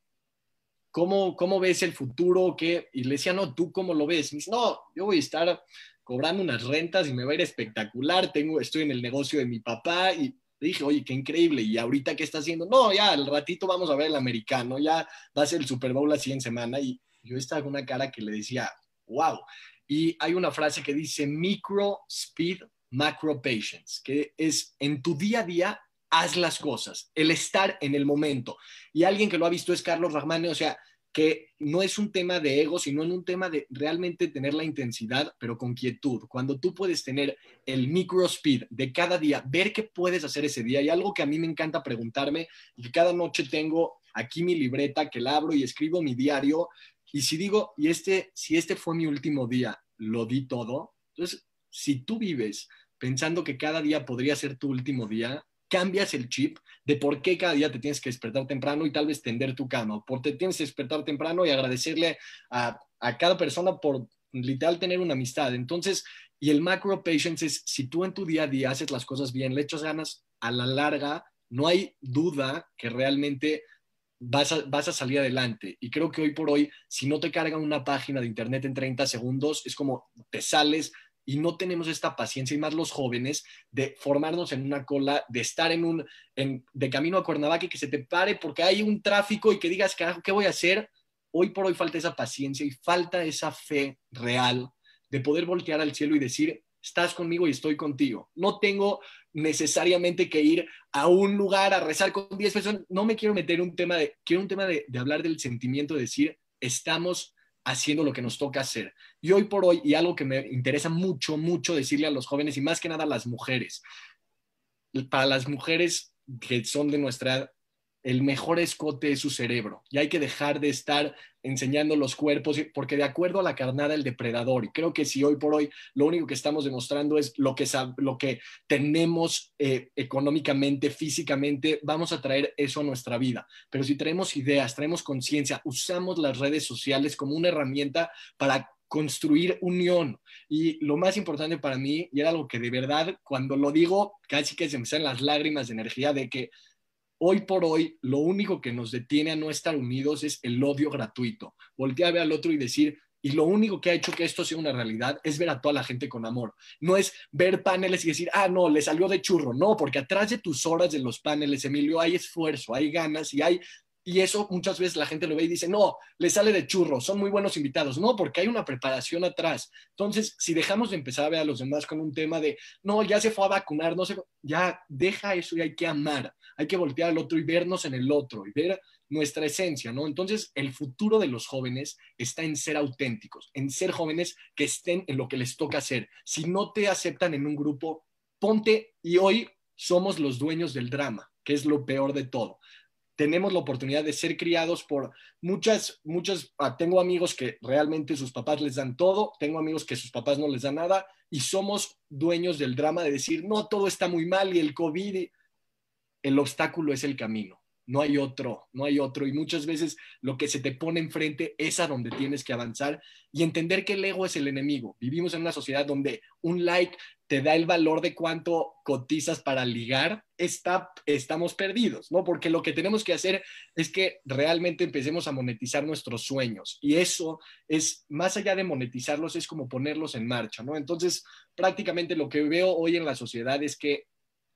¿cómo, cómo ves el futuro? ¿Qué? Y le decía, no, ¿tú cómo lo ves? No, yo voy a estar cobrando unas rentas y me va a ir espectacular, tengo, estoy en el negocio de mi papá y dije, oye, qué increíble, y ahorita qué está haciendo, no, ya, al ratito vamos a ver el americano, ya va a ser el Super Bowl así en semana, y yo estaba con una cara que le decía, wow, y hay una frase que dice micro speed, macro patience, que es en tu día a día, haz las cosas, el estar en el momento, y alguien que lo ha visto es Carlos Rahmane, o sea, que no es un tema de ego, sino en un tema de realmente tener la intensidad, pero con quietud. Cuando tú puedes tener el micro speed de cada día, ver qué puedes hacer ese día. Y algo que a mí me encanta preguntarme, y cada noche tengo aquí mi libreta que la abro y escribo mi diario. Y si digo, y este, si este fue mi último día, lo di todo. Entonces, si tú vives pensando que cada día podría ser tu último día, cambias el chip de por qué cada día te tienes que despertar temprano y tal vez tender tu cama, por te tienes que despertar temprano y agradecerle a, a cada persona por literal tener una amistad. Entonces, y el macro patience es, si tú en tu día a día haces las cosas bien, le echas ganas, a la larga, no hay duda que realmente vas a, vas a salir adelante. Y creo que hoy por hoy, si no te cargan una página de internet en 30 segundos, es como te sales, y no tenemos esta paciencia, y más los jóvenes, de formarnos en una cola, de estar en un, en, de camino a Cuernavaca y que se te pare porque hay un tráfico y que digas, carajo, ¿qué voy a hacer? Hoy por hoy falta esa paciencia y falta esa fe real de poder voltear al cielo y decir, estás conmigo y estoy contigo. No tengo necesariamente que ir a un lugar a rezar con 10 personas. No me quiero meter un tema de, quiero un tema de, de hablar del sentimiento, de decir, estamos haciendo lo que nos toca hacer. Y hoy por hoy, y algo que me interesa mucho, mucho decirle a los jóvenes y más que nada a las mujeres, para las mujeres que son de nuestra el mejor escote es su cerebro y hay que dejar de estar enseñando los cuerpos porque de acuerdo a la carnada el depredador y creo que si hoy por hoy lo único que estamos demostrando es lo que, lo que tenemos eh, económicamente, físicamente, vamos a traer eso a nuestra vida. Pero si traemos ideas, traemos conciencia, usamos las redes sociales como una herramienta para construir unión. Y lo más importante para mí, y era algo que de verdad, cuando lo digo, casi que se me salen las lágrimas de energía de que Hoy por hoy, lo único que nos detiene a no estar unidos es el odio gratuito. Voltear a ver al otro y decir, y lo único que ha hecho que esto sea una realidad es ver a toda la gente con amor. No es ver paneles y decir, ah, no, le salió de churro. No, porque atrás de tus horas de los paneles, Emilio, hay esfuerzo, hay ganas y hay y eso muchas veces la gente lo ve y dice, no, le sale de churro, son muy buenos invitados. No, porque hay una preparación atrás. Entonces, si dejamos de empezar a ver a los demás con un tema de, no, ya se fue a vacunar, no sé, ya deja eso y hay que amar, hay que voltear al otro y vernos en el otro y ver nuestra esencia, ¿no? Entonces, el futuro de los jóvenes está en ser auténticos, en ser jóvenes que estén en lo que les toca hacer. Si no te aceptan en un grupo, ponte y hoy somos los dueños del drama, que es lo peor de todo tenemos la oportunidad de ser criados por muchas, muchas, ah, tengo amigos que realmente sus papás les dan todo, tengo amigos que sus papás no les dan nada y somos dueños del drama de decir, no, todo está muy mal y el COVID, el obstáculo es el camino, no hay otro, no hay otro y muchas veces lo que se te pone enfrente es a donde tienes que avanzar y entender que el ego es el enemigo. Vivimos en una sociedad donde un like te da el valor de cuánto cotizas para ligar, está, estamos perdidos, ¿no? Porque lo que tenemos que hacer es que realmente empecemos a monetizar nuestros sueños y eso es, más allá de monetizarlos, es como ponerlos en marcha, ¿no? Entonces, prácticamente lo que veo hoy en la sociedad es que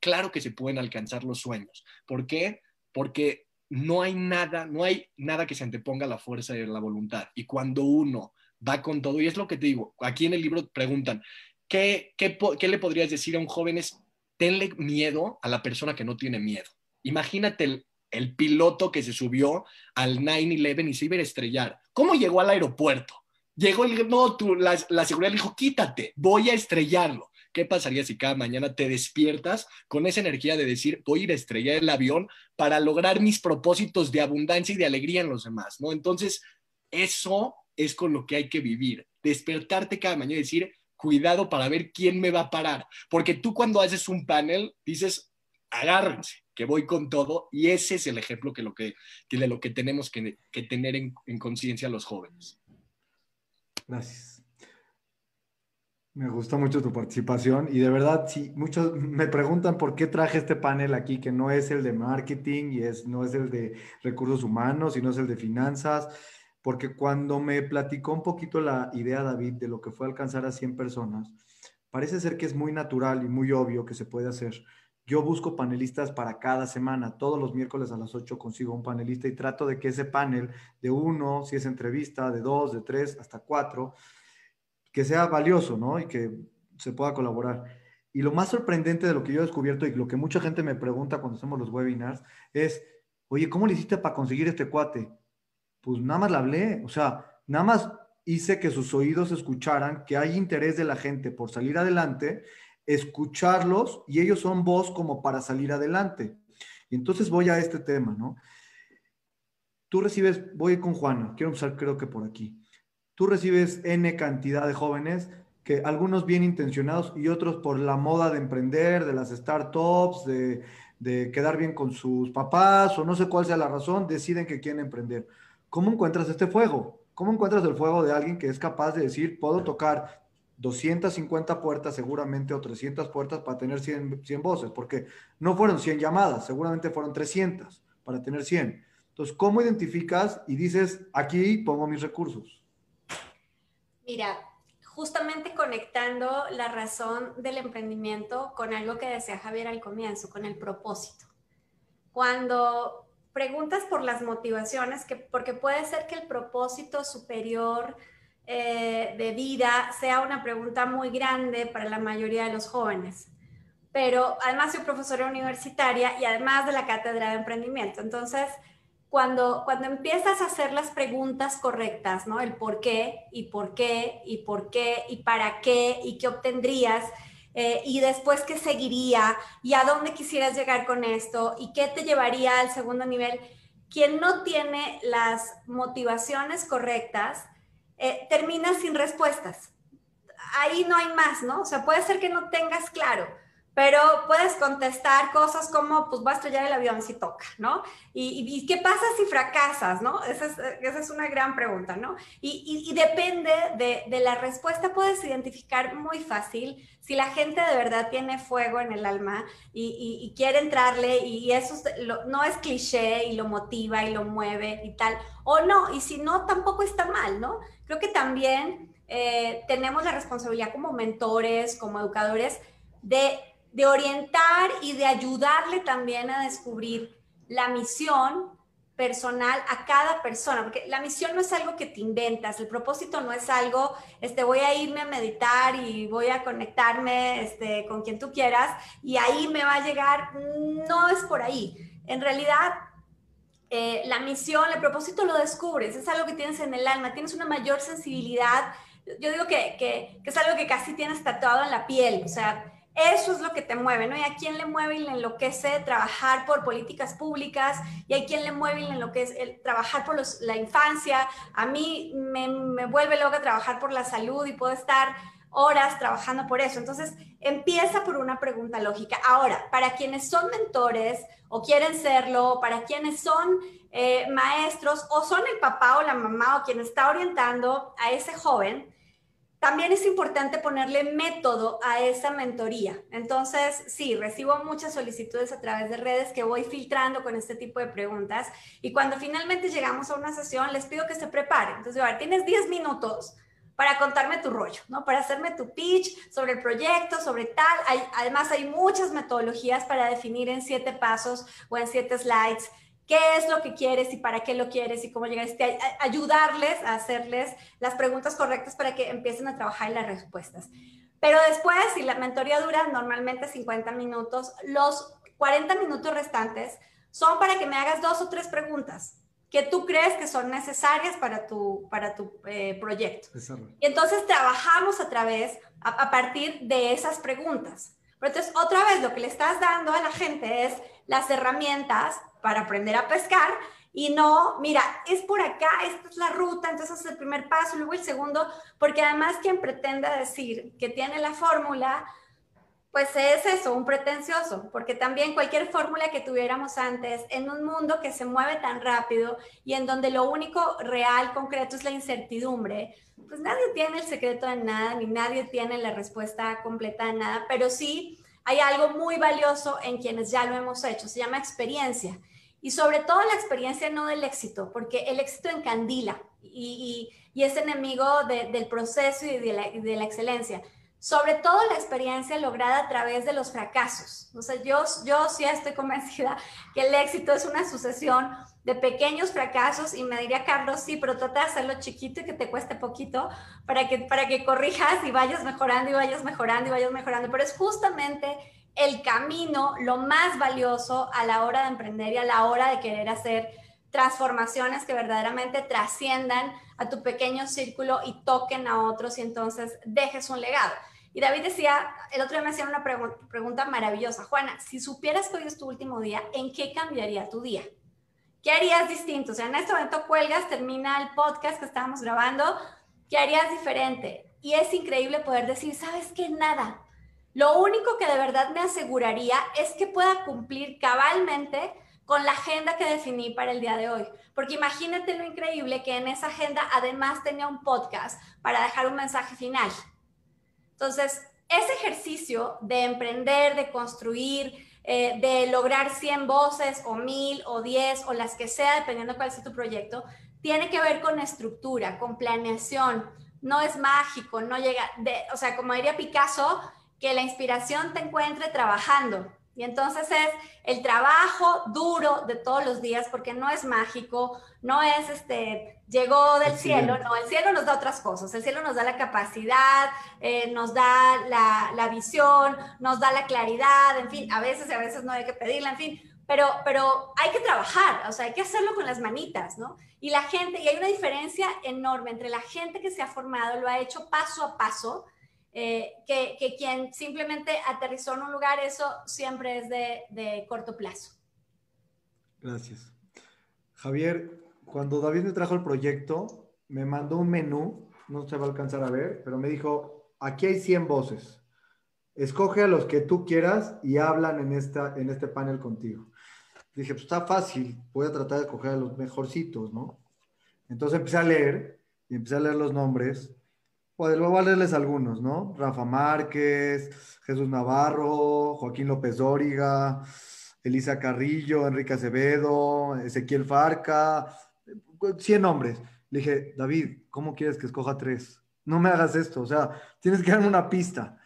claro que se pueden alcanzar los sueños. ¿Por qué? Porque no hay nada, no hay nada que se anteponga a la fuerza y a la voluntad. Y cuando uno va con todo, y es lo que te digo, aquí en el libro preguntan, ¿qué, le podrías decir a un joven? Es, tenle miedo a la persona que no tiene miedo. Imagínate el piloto que se subió al 9-11 y se iba a estrellar. ¿Cómo llegó al aeropuerto? Llegó y no, tú, la, la seguridad le dijo, quítate, voy a estrellarlo. ¿Qué pasaría si cada mañana te despiertas con esa energía de decir, voy a ir a estrellar el avión para lograr mis propósitos de abundancia y de alegría en los demás? ¿no? Entonces, eso es con lo que hay que vivir. Despertarte cada mañana y decir, cuidado para ver quién me va a parar. Porque tú cuando haces un panel dices, agárrense, que voy con todo. Y ese es el ejemplo que, lo que, de lo que tenemos que, tener en, en conciencia los jóvenes. Gracias. Me gusta mucho tu participación y de verdad, sí, muchos me preguntan por qué traje este panel aquí, que no es el de marketing y es, no es el de recursos humanos, sino es el de finanzas, porque cuando me platicó un poquito la idea, David, de lo que fue alcanzar a 100 personas, parece ser que es muy natural y muy obvio que se puede hacer. Yo busco panelistas para cada semana. Todos los miércoles a las 8 consigo un panelista y trato de que ese panel de uno, si es entrevista, de dos, de tres, hasta cuatro, que sea valioso, ¿no? Y que se pueda colaborar. Y lo más sorprendente de lo que yo he descubierto y lo que mucha gente me pregunta cuando hacemos los webinars es, oye, ¿cómo le hiciste para conseguir este cuate? Pues nada más le hablé, o sea, nada más hice que sus oídos escucharan que hay interés de la gente por salir adelante, escucharlos y ellos son voz como para salir adelante. Y entonces voy a este tema, ¿no? Tú recibes, voy con Juana, quiero empezar creo que por aquí tú recibes N cantidad de jóvenes que algunos bien intencionados y otros por la moda de emprender, de las startups, de, de quedar bien con sus papás o no sé cuál sea la razón, deciden que quieren emprender. ¿Cómo encuentras este fuego? ¿Cómo encuentras el fuego de alguien que es capaz de decir, puedo tocar 250 puertas seguramente o 300 puertas para tener 100, 100 voces? Porque no fueron 100 llamadas, seguramente fueron 300 para tener 100. Entonces, ¿cómo identificas y dices, aquí pongo mis recursos? Mira, justamente conectando la razón del emprendimiento con algo que decía Javier al comienzo, con el propósito. Cuando preguntas por las motivaciones, que, porque puede ser que el propósito superior eh, de vida sea una pregunta muy grande para la mayoría de los jóvenes. Pero además soy profesora universitaria y además de la cátedra de emprendimiento. Entonces, cuando, cuando empiezas a hacer las preguntas correctas, ¿no? El por qué y por qué y por qué y para qué y qué obtendrías eh, y después qué seguiría y a dónde quisieras llegar con esto y qué te llevaría al segundo nivel. Quien no tiene las motivaciones correctas eh, termina sin respuestas. Ahí no hay más, ¿no? O sea, puede ser que no tengas claro pero puedes contestar cosas como, pues va a estrellar el avión si toca, ¿no? Y, qué pasa si fracasas, ¿no? Esa es, una gran pregunta, ¿no? Y, depende de, la respuesta, puedes identificar muy fácil si la gente de verdad tiene fuego en el alma y, quiere entrarle y eso no es cliché y lo motiva y lo mueve y tal, o no, y si no, tampoco está mal, ¿no? Creo que también eh, tenemos la responsabilidad como mentores, como educadores, de de orientar y de ayudarle también a descubrir la misión personal a cada persona, porque la misión no es algo que te inventas, el propósito no es algo, este, voy a irme a meditar y voy a conectarme este, con quien tú quieras y ahí me va a llegar, no es por ahí. En realidad, eh, la misión, el propósito lo descubres, es algo que tienes en el alma, tienes una mayor sensibilidad, yo digo que, que, que es algo que casi tienes tatuado en la piel, o sea, eso es lo que te mueve, ¿no? Y a quién le mueve y le enloquece trabajar por políticas públicas, y a quién le mueve y le enloquece el, trabajar por la infancia. A mí me, me vuelve loca trabajar por la salud y puedo estar horas trabajando por eso. Entonces, empieza por una pregunta lógica. Ahora, para quienes son mentores o quieren serlo, para quienes son eh, maestros o son el papá o la mamá o quien está orientando a ese joven, también es importante ponerle método a esa mentoría. Entonces, sí, recibo muchas solicitudes a través de redes que voy filtrando con este tipo de preguntas y cuando finalmente llegamos a una sesión les pido que se preparen. Entonces, a ver, tienes 10 minutos para contarme tu rollo, ¿no? Para hacerme tu pitch sobre el proyecto, sobre tal. además, hay muchas metodologías para definir en siete pasos o en siete slides qué es lo que quieres y para qué lo quieres y cómo llegaste, ayudarles a hacerles las preguntas correctas para que empiecen a trabajar en las respuestas. Pero después, si la mentoría dura normalmente 50 minutos, los 40 minutos restantes son para que me hagas dos o tres preguntas que tú crees que son necesarias para tu, para tu eh, proyecto. Y entonces trabajamos a través, a, partir de esas preguntas. Pero entonces, otra vez, lo que le estás dando a la gente es las herramientas para aprender a pescar y no, mira, es por acá, esta es la ruta, entonces es el primer paso, luego el segundo, porque además quien pretenda decir que tiene la fórmula, pues es eso, un pretencioso, porque también cualquier fórmula que tuviéramos antes, en un mundo que se mueve tan rápido y en donde lo único real, concreto es la incertidumbre, pues nadie tiene el secreto de nada, ni nadie tiene la respuesta completa de nada, pero sí hay algo muy valioso en quienes ya lo hemos hecho, se llama experiencia. Y sobre todo la experiencia no del éxito, porque el éxito encandila y, es enemigo del proceso y de la excelencia sobre todo la experiencia lograda a través de los fracasos. O sea, yo, yo sí estoy convencida que el éxito es una sucesión de pequeños fracasos y me diría Carlos, sí, pero trata de hacerlo chiquito y que te cueste poquito para que, para que corrijas y vayas mejorando y vayas mejorando y vayas mejorando. Pero es justamente el camino lo más valioso a la hora de emprender y a la hora de querer hacer transformaciones que verdaderamente trasciendan a tu pequeño círculo y toquen a otros y entonces dejes un legado. Y David decía, el otro día me hacía una pregunta maravillosa, Juana, si supieras que hoy es tu último día, ¿en qué cambiaría tu día? ¿Qué harías distinto? O sea, en este momento cuelgas, termina el podcast que estábamos grabando, ¿qué harías diferente? Y es increíble poder decir, ¿sabes qué? Nada. Lo único que de verdad me aseguraría es que pueda cumplir cabalmente con la agenda que definí para el día de hoy. Porque imagínate lo increíble que en esa agenda además tenía un podcast para dejar un mensaje final. Entonces, ese ejercicio de emprender, de construir, eh, de lograr 100 voces o 1000 o 10 o las que sea, dependiendo cuál sea tu proyecto, tiene que ver con estructura, con planeación. No es mágico, no llega, de, o sea, como diría Picasso, que la inspiración te encuentre trabajando. Y entonces es el trabajo duro de todos los días, porque no es mágico, no es este, llegó del cielo, no, el cielo nos da otras cosas, el cielo nos da la capacidad, eh, nos da la, la, visión, nos da la claridad, en fin, a veces y a veces no hay que pedirla, en fin, pero, pero hay que trabajar, o sea, hay que hacerlo con las manitas, ¿no? Y la gente, y hay una diferencia enorme entre la gente que se ha formado, lo ha hecho paso a paso, eh, que, quien simplemente aterrizó en un lugar, eso siempre es de, de corto plazo. Gracias. Javier, cuando David me trajo el proyecto, me mandó un menú, no se va a alcanzar a ver, pero me dijo, aquí hay 100 voces. Escoge a los que tú quieras y hablan en, esta, en este panel contigo. Dije, pues está fácil, voy a tratar de escoger a los mejorcitos, ¿no? Entonces empecé a leer y empecé a leer los nombres pues luego a leerles algunos, ¿no? Rafa Márquez, Jesús Navarro, Joaquín López Dóriga, Elisa Carrillo, Enrique Acevedo, Ezequiel Farca, 100 nombres. Le dije, David, ¿cómo quieres que escoja tres? No me hagas esto, o sea, tienes que darme una pista.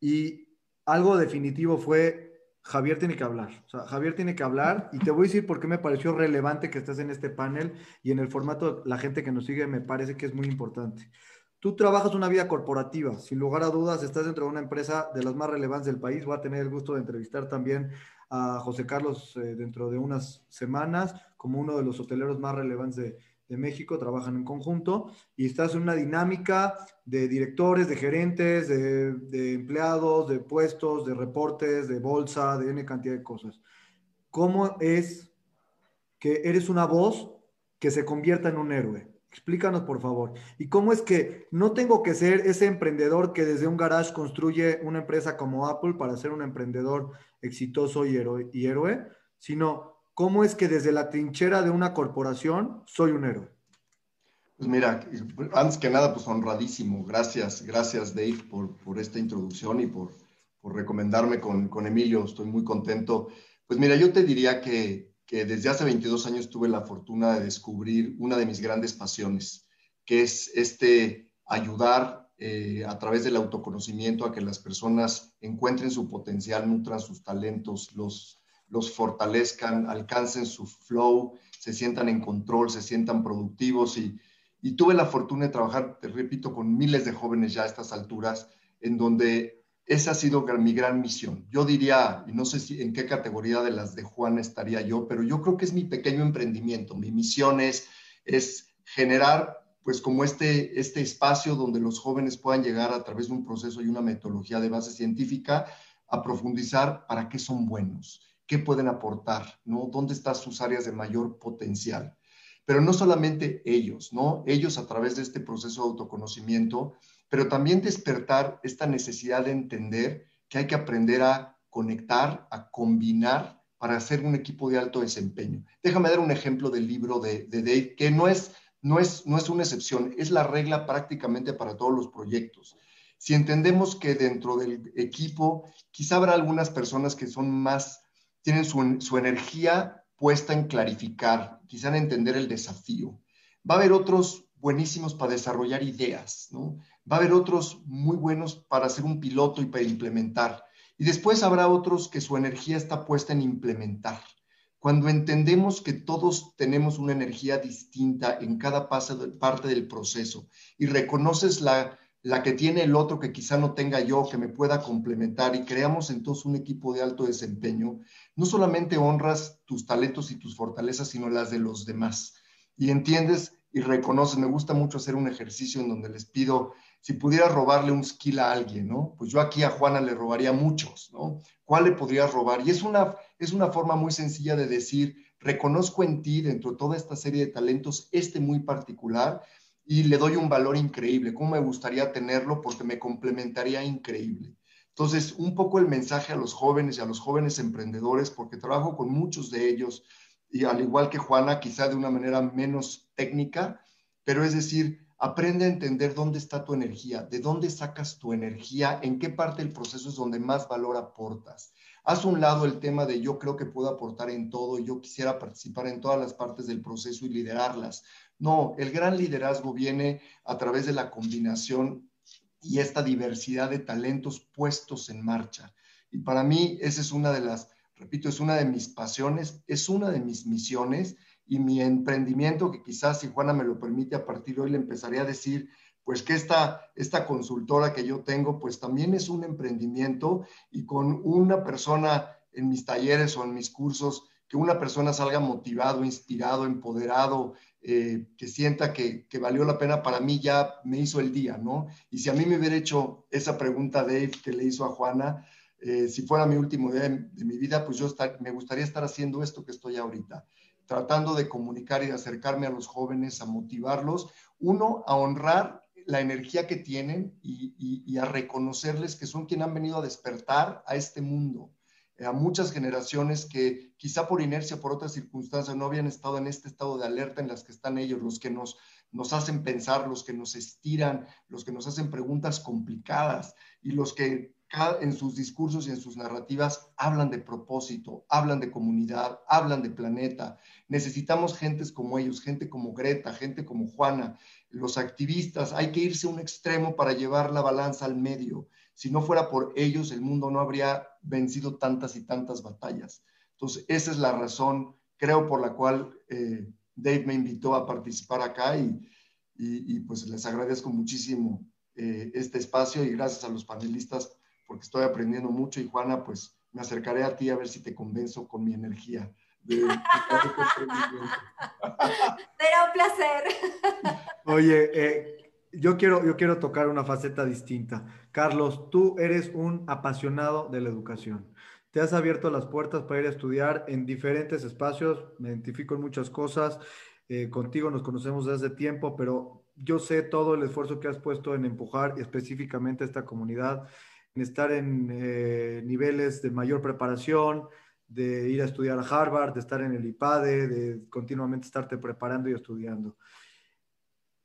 Y algo definitivo fue, Javier tiene que hablar. O sea, Javier tiene que hablar y te voy a decir por qué me pareció relevante que estés en este panel y en el formato, la gente que nos sigue me parece que es muy importante. Tú trabajas una vida corporativa, sin lugar a dudas, estás dentro de una empresa de las más relevantes del país. Voy a tener el gusto de entrevistar también a José Carlos eh, dentro de unas semanas como uno de los hoteleros más relevantes de, México, trabajan en conjunto y estás en una dinámica de directores, de gerentes, de, empleados, de puestos, de reportes, de bolsa, de N cantidad de cosas. ¿Cómo es que eres una voz que se convierta en un héroe? Explícanos, por favor. ¿Y cómo es que no tengo que ser ese emprendedor que desde un garage construye una empresa como Apple para ser un emprendedor exitoso y héroe, y héroe sino cómo es que desde la trinchera de una corporación soy un héroe? Pues mira, antes que nada, pues honradísimo. Gracias, gracias Dave por, por esta introducción y por, por recomendarme con, con Emilio. Estoy muy contento. Pues mira, yo te diría que que desde hace 22 años tuve la fortuna de descubrir una de mis grandes pasiones, que es este ayudar eh, a través del autoconocimiento a que las personas encuentren su potencial, nutran sus talentos, los, los fortalezcan, alcancen su flow, se sientan en control, se sientan productivos. Y, y tuve la fortuna de trabajar, te repito, con miles de jóvenes ya a estas alturas, en donde esa ha sido mi gran misión. Yo diría, y no sé si en qué categoría de las de Juan estaría yo, pero yo creo que es mi pequeño emprendimiento. Mi misión es, es generar pues como este, este espacio donde los jóvenes puedan llegar a través de un proceso y una metodología de base científica a profundizar para qué son buenos, qué pueden aportar, ¿no? ¿Dónde están sus áreas de mayor potencial? Pero no solamente ellos, ¿no? Ellos a través de este proceso de autoconocimiento, pero también despertar esta necesidad de entender que hay que aprender a conectar, a combinar para hacer un equipo de alto desempeño. Déjame dar un ejemplo del libro de, de Dave, que no es no es, no es una excepción, es la regla prácticamente para todos los proyectos. Si entendemos que dentro del equipo quizá habrá algunas personas que son más, tienen su, su energía puesta en clarificar, quizá en entender el desafío. Va a haber otros buenísimos para desarrollar ideas, ¿no? Va a haber otros muy buenos para hacer un piloto y para implementar. Y después habrá otros que su energía está puesta en implementar. Cuando entendemos que todos tenemos una energía distinta en cada parte del proceso y reconoces la, la que tiene el otro que quizá no tenga yo, que me pueda complementar y creamos entonces un equipo de alto desempeño, no solamente honras tus talentos y tus fortalezas, sino las de los demás. Y entiendes y reconoces, me gusta mucho hacer un ejercicio en donde les pido, si pudiera robarle un skill a alguien, ¿no? Pues yo aquí a Juana le robaría muchos, ¿no? ¿Cuál le podrías robar? Y es una, es una forma muy sencilla de decir, reconozco en ti, dentro de toda esta serie de talentos, este muy particular y le doy un valor increíble. ¿Cómo me gustaría tenerlo? Porque me complementaría increíble. Entonces, un poco el mensaje a los jóvenes y a los jóvenes emprendedores, porque trabajo con muchos de ellos, y al igual que Juana, quizá de una manera menos técnica, pero es decir, aprende a entender dónde está tu energía, de dónde sacas tu energía, en qué parte del proceso es donde más valor aportas. Haz un lado el tema de yo creo que puedo aportar en todo, yo quisiera participar en todas las partes del proceso y liderarlas. No, el gran liderazgo viene a través de la combinación y esta diversidad de talentos puestos en marcha. Y para mí esa es una de las, repito, es una de mis pasiones, es una de mis misiones y mi emprendimiento, que quizás si Juana me lo permite, a partir de hoy le empezaré a decir, pues que esta, esta consultora que yo tengo, pues también es un emprendimiento y con una persona en mis talleres o en mis cursos, que una persona salga motivado, inspirado, empoderado, eh, que sienta que, que, valió la pena para mí, ya me hizo el día, ¿no? Y si a mí me hubiera hecho esa pregunta Dave que le hizo a Juana, eh, si fuera mi último día de, mi vida, pues yo me gustaría estar haciendo esto que estoy ahorita tratando de comunicar y de acercarme a los jóvenes, a motivarlos, uno, a honrar la energía que tienen y, a reconocerles que son quienes han venido a despertar a este mundo, a muchas generaciones que quizá por inercia, por otras circunstancias, no habían estado en este estado de alerta en las que están ellos, los que nos, nos hacen pensar, los que nos estiran, los que nos hacen preguntas complicadas y los que en sus discursos y en sus narrativas hablan de propósito, hablan de comunidad, hablan de planeta. Necesitamos gentes como ellos, gente como Greta, gente como Juana, los activistas. Hay que irse a un extremo para llevar la balanza al medio. Si no fuera por ellos, el mundo no habría vencido tantas y tantas batallas. Entonces, esa es la razón, creo, por la cual eh, Dave me invitó a participar acá y, y, pues les agradezco muchísimo eh, este espacio y gracias a los panelistas porque estoy aprendiendo mucho y Juana, pues me acercaré a ti a ver si te convenzo con mi energía. Será un placer. Oye, eh, yo, quiero, yo quiero tocar una faceta distinta. Carlos, tú eres un apasionado de la educación. Te has abierto las puertas para ir a estudiar en diferentes espacios. Me identifico en muchas cosas. Eh, contigo nos conocemos desde hace tiempo, pero yo sé todo el esfuerzo que has puesto en empujar específicamente a esta comunidad en estar en eh, niveles de mayor preparación, de ir a estudiar a Harvard, de estar en el IPADE, de continuamente estarte preparando y estudiando.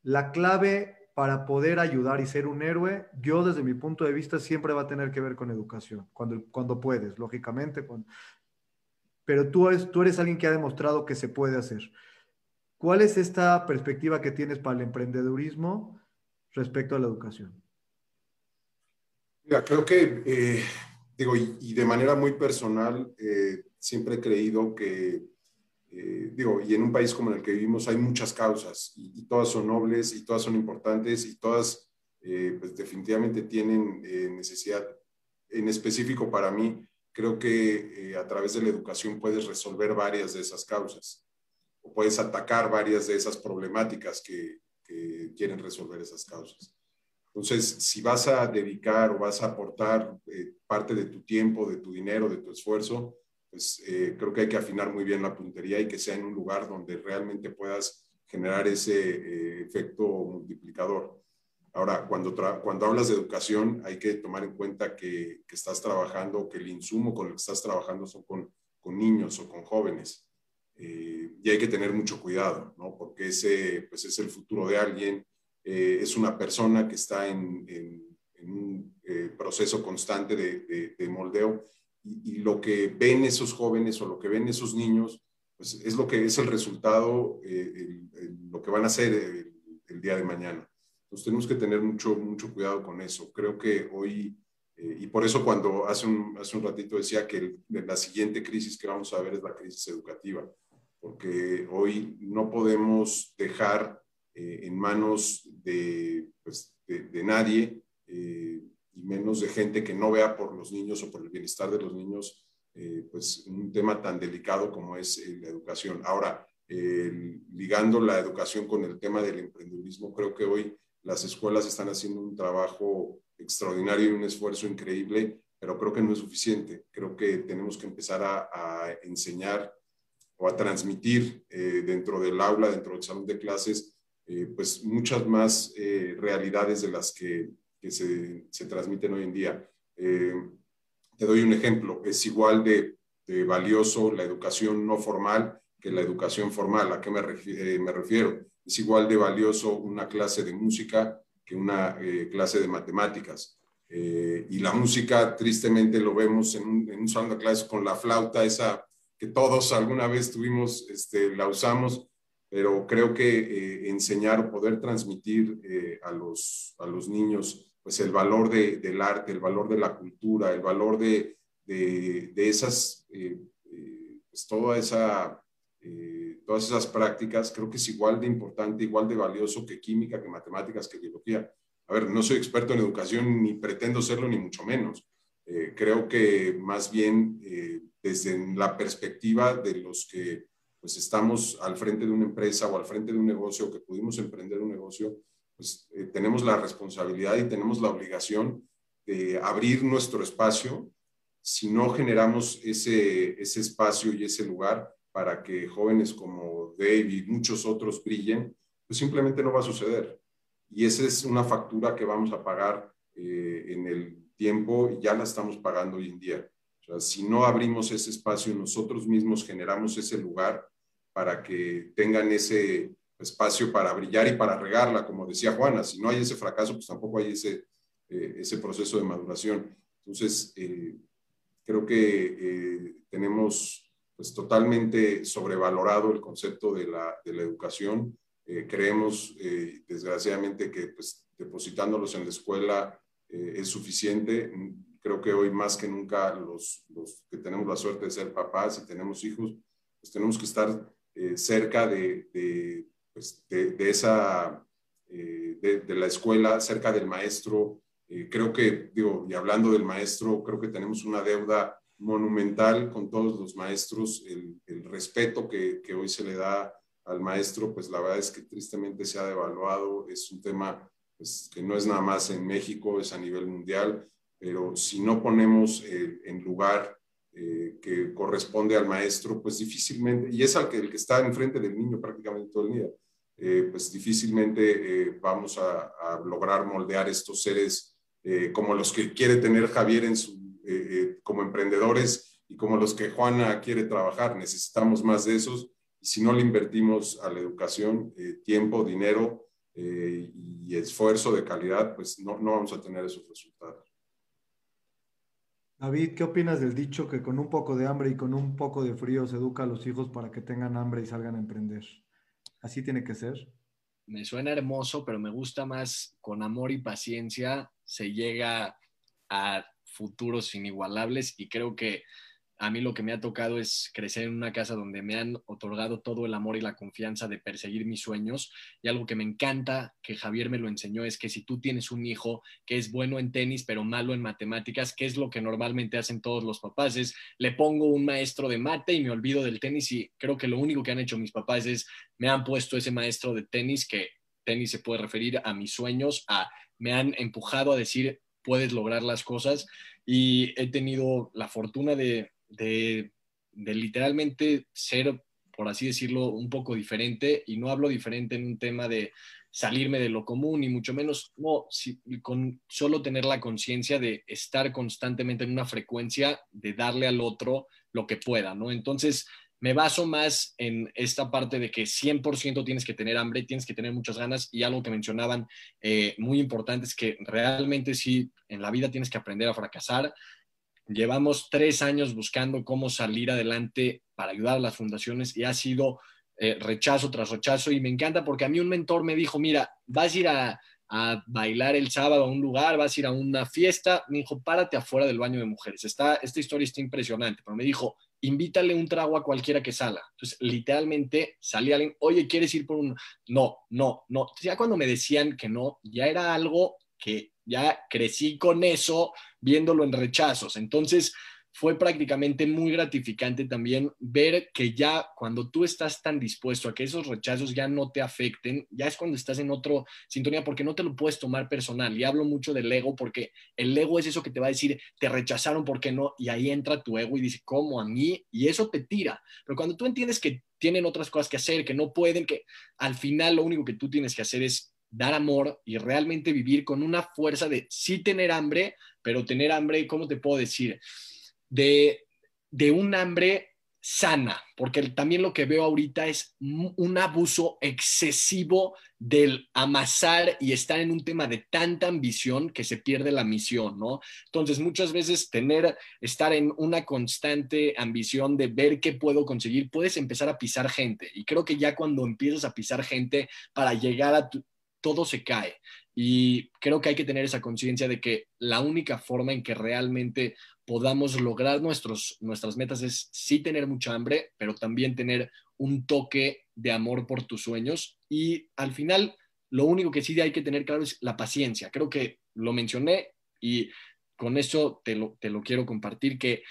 La clave para poder ayudar y ser un héroe, yo desde mi punto de vista siempre va a tener que ver con educación, cuando, cuando puedes, lógicamente. pero tú eres, tú eres alguien que ha demostrado que se puede hacer. ¿Cuál es esta perspectiva que tienes para el emprendedurismo respecto a la educación? Creo que, eh, digo, y, de manera muy personal, eh, siempre he creído que, eh, digo, y en un país como el que vivimos hay muchas causas y, todas son nobles y todas son importantes y todas pues definitivamente tienen necesidad en específico para mí, creo que a través de la educación puedes resolver varias de esas causas o puedes atacar varias de esas problemáticas que, que quieren resolver esas causas. Entonces, si vas a dedicar o vas a aportar eh, parte de tu tiempo, de tu dinero, de tu esfuerzo, pues eh, creo que hay que afinar muy bien la puntería y que sea en un lugar donde realmente puedas generar ese eh, efecto multiplicador. Ahora, cuando, cuando hablas de educación, hay que tomar en cuenta que, que, estás trabajando, que el insumo con el que estás trabajando son con, con niños o con jóvenes. y hay que tener mucho cuidado, ¿no? Porque ese pues, es el futuro de alguien, eh, es una persona que está en, un eh, proceso constante de, moldeo y, lo que ven esos jóvenes o lo que ven esos niños, pues es lo que es el resultado, eh, lo que van a hacer el, día de mañana. Entonces tenemos que tener mucho, mucho cuidado con eso. Creo que hoy, y por eso cuando hace un, hace un ratito decía que la siguiente crisis que vamos a ver es la crisis educativa, porque hoy no podemos dejar eh, en manos de, pues, de, nadie eh, y menos de gente que no vea por los niños o por el bienestar de los niños, eh, pues un tema tan delicado como es la educación. Ahora, ligando la educación con el tema del emprendedurismo, creo que hoy las escuelas están haciendo un trabajo extraordinario y un esfuerzo increíble, pero creo que no es suficiente. Creo que tenemos que empezar a, a enseñar o a transmitir dentro del aula, dentro del salón de clases, eh, pues muchas más eh, realidades de las que, se, transmiten hoy en día. Eh, te doy un ejemplo, es igual de, valioso la educación no formal que la educación formal. ¿A qué me, me refiero? Es igual de valioso una clase de música que una clase de matemáticas. y la música, tristemente, lo vemos en un, en un salón de clases con la flauta, esa que todos alguna vez tuvimos, este, la usamos, pero creo que eh, enseñar poder transmitir eh, a, los, a los niños pues el valor de, del arte, el valor de la cultura, el valor de, de, de esas, eh, pues toda esa, todas esas prácticas, creo que es igual de importante, igual de valioso que química, que matemáticas, que biología. A ver, no soy experto en educación, ni pretendo serlo, ni mucho menos. creo que más bien desde la perspectiva de los que pues estamos al frente de una empresa o al frente de un negocio, que pudimos emprender un negocio, pues eh, tenemos la responsabilidad y tenemos la obligación de abrir nuestro espacio si no generamos ese, ese espacio y ese lugar para que jóvenes como Dave y muchos otros brillen, pues simplemente no va a suceder. Y esa es una factura que vamos a pagar eh, en el tiempo y ya la estamos pagando hoy en día. O sea, si no abrimos ese espacio, nosotros mismos generamos ese lugar, para que tengan ese espacio para brillar y para regarla, como decía Juana. Si no hay ese fracaso, pues tampoco hay ese, eh, ese proceso de maduración. Entonces, eh, creo que eh, tenemos pues, totalmente sobrevalorado el concepto de la, de la educación. creemos, desgraciadamente, que pues, depositándolos en la escuela es suficiente. Creo que hoy más que nunca los, los que tenemos la suerte de ser papás y tenemos hijos, pues tenemos que estar eh, cerca de, pues, de, de, esa, eh, de, la escuela, cerca del maestro. Eh, creo que, digo, y hablando del maestro, creo que tenemos una deuda monumental con todos los maestros. El, el respeto que, que, hoy se le da al maestro, pues la verdad es que tristemente se ha devaluado. Es un tema pues, que no es nada más en México, es a nivel mundial, pero si no ponemos en lugar eh, que corresponde al maestro, pues difícilmente, y es al que, el que está enfrente del niño prácticamente todo el día, eh, pues difícilmente eh, vamos a, lograr moldear estos seres como los que quiere tener Javier en su, como emprendedores y como los que Juana quiere trabajar. Necesitamos más de esos y si no le invertimos a la educación tiempo, dinero y esfuerzo de calidad, pues no, no vamos a tener esos resultados. David, ¿qué opinas del dicho que con un poco de hambre y con un poco de frío se educa a los hijos para que tengan hambre y salgan a emprender? ¿Así tiene que ser? Me suena hermoso, pero me gusta más con amor y paciencia se llega a futuros inigualables y creo que a mí lo que me ha tocado es crecer en una casa donde me han otorgado todo el amor y la confianza de perseguir mis sueños. Y algo que me encanta, que Javier me lo enseñó, es que si tú tienes un hijo que es bueno en tenis, pero malo en matemáticas, que es lo que normalmente hacen todos los papás, es le pongo un maestro de mate y me olvido del tenis. Y creo que lo único que han hecho mis papás es me han puesto ese maestro de tenis, que tenis se puede referir a mis sueños, a me han empujado a decir puedes lograr las cosas y he tenido la fortuna de, de, literalmente ser, por así decirlo, un poco diferente, y no hablo diferente en un tema de salirme de lo común, y mucho menos, no, con solo tener la conciencia de estar constantemente en una frecuencia de darle al otro lo que pueda, ¿no? Entonces, me baso más en esta parte de que 100% tienes que tener hambre, tienes que tener muchas ganas y algo que mencionaban eh, muy importante es que realmente sí, en la vida tienes que aprender a fracasar, Llevamos tres años buscando cómo salir adelante para ayudar a las fundaciones y ha sido eh, rechazo tras rechazo y me encanta porque a mí un mentor me dijo, mira, vas a ir a, bailar el sábado a un lugar, vas a ir a una fiesta, me dijo, párate afuera del baño de mujeres. Está, esta historia está impresionante, pero me dijo, invítale un trago a cualquiera que salga. Entonces, literalmente salía alguien, oye, ¿quieres ir por un...? No, no, no. ya cuando me decían que no, ya era algo que ya crecí con eso, viéndolo en rechazos. Entonces, fue prácticamente muy gratificante también ver que ya cuando tú estás tan dispuesto a que esos rechazos ya no te afecten, ya es cuando estás en otra sintonía porque no te lo puedes tomar personal. Y hablo mucho del ego porque el ego es eso que te va a decir, te rechazaron, porque no? Y ahí entra tu ego y dice, ¿cómo a mí? Y eso te tira. Pero cuando tú entiendes que tienen otras cosas que hacer, que no pueden, que al final lo único que tú tienes que hacer es dar amor y realmente vivir con una fuerza de sí tener hambre, pero tener hambre, ¿cómo te puedo decir? De, de un hambre sana, porque también lo que veo ahorita es un abuso excesivo del amasar y estar en un tema de tanta ambición que se pierde la misión, ¿no? Entonces, muchas veces tener, estar en una constante ambición de ver qué puedo conseguir, puedes empezar a pisar gente. Y creo que ya cuando empiezas a pisar gente para llegar a tu, todo se cae. Y creo que hay que tener esa conciencia de que la única forma en que realmente podamos lograr nuestros, nuestras metas es sí tener mucha hambre, pero también tener un toque de amor por tus sueños. Y al final, lo único que sí hay que tener claro es la paciencia. Creo que lo mencioné y con eso te lo, te lo quiero compartir, que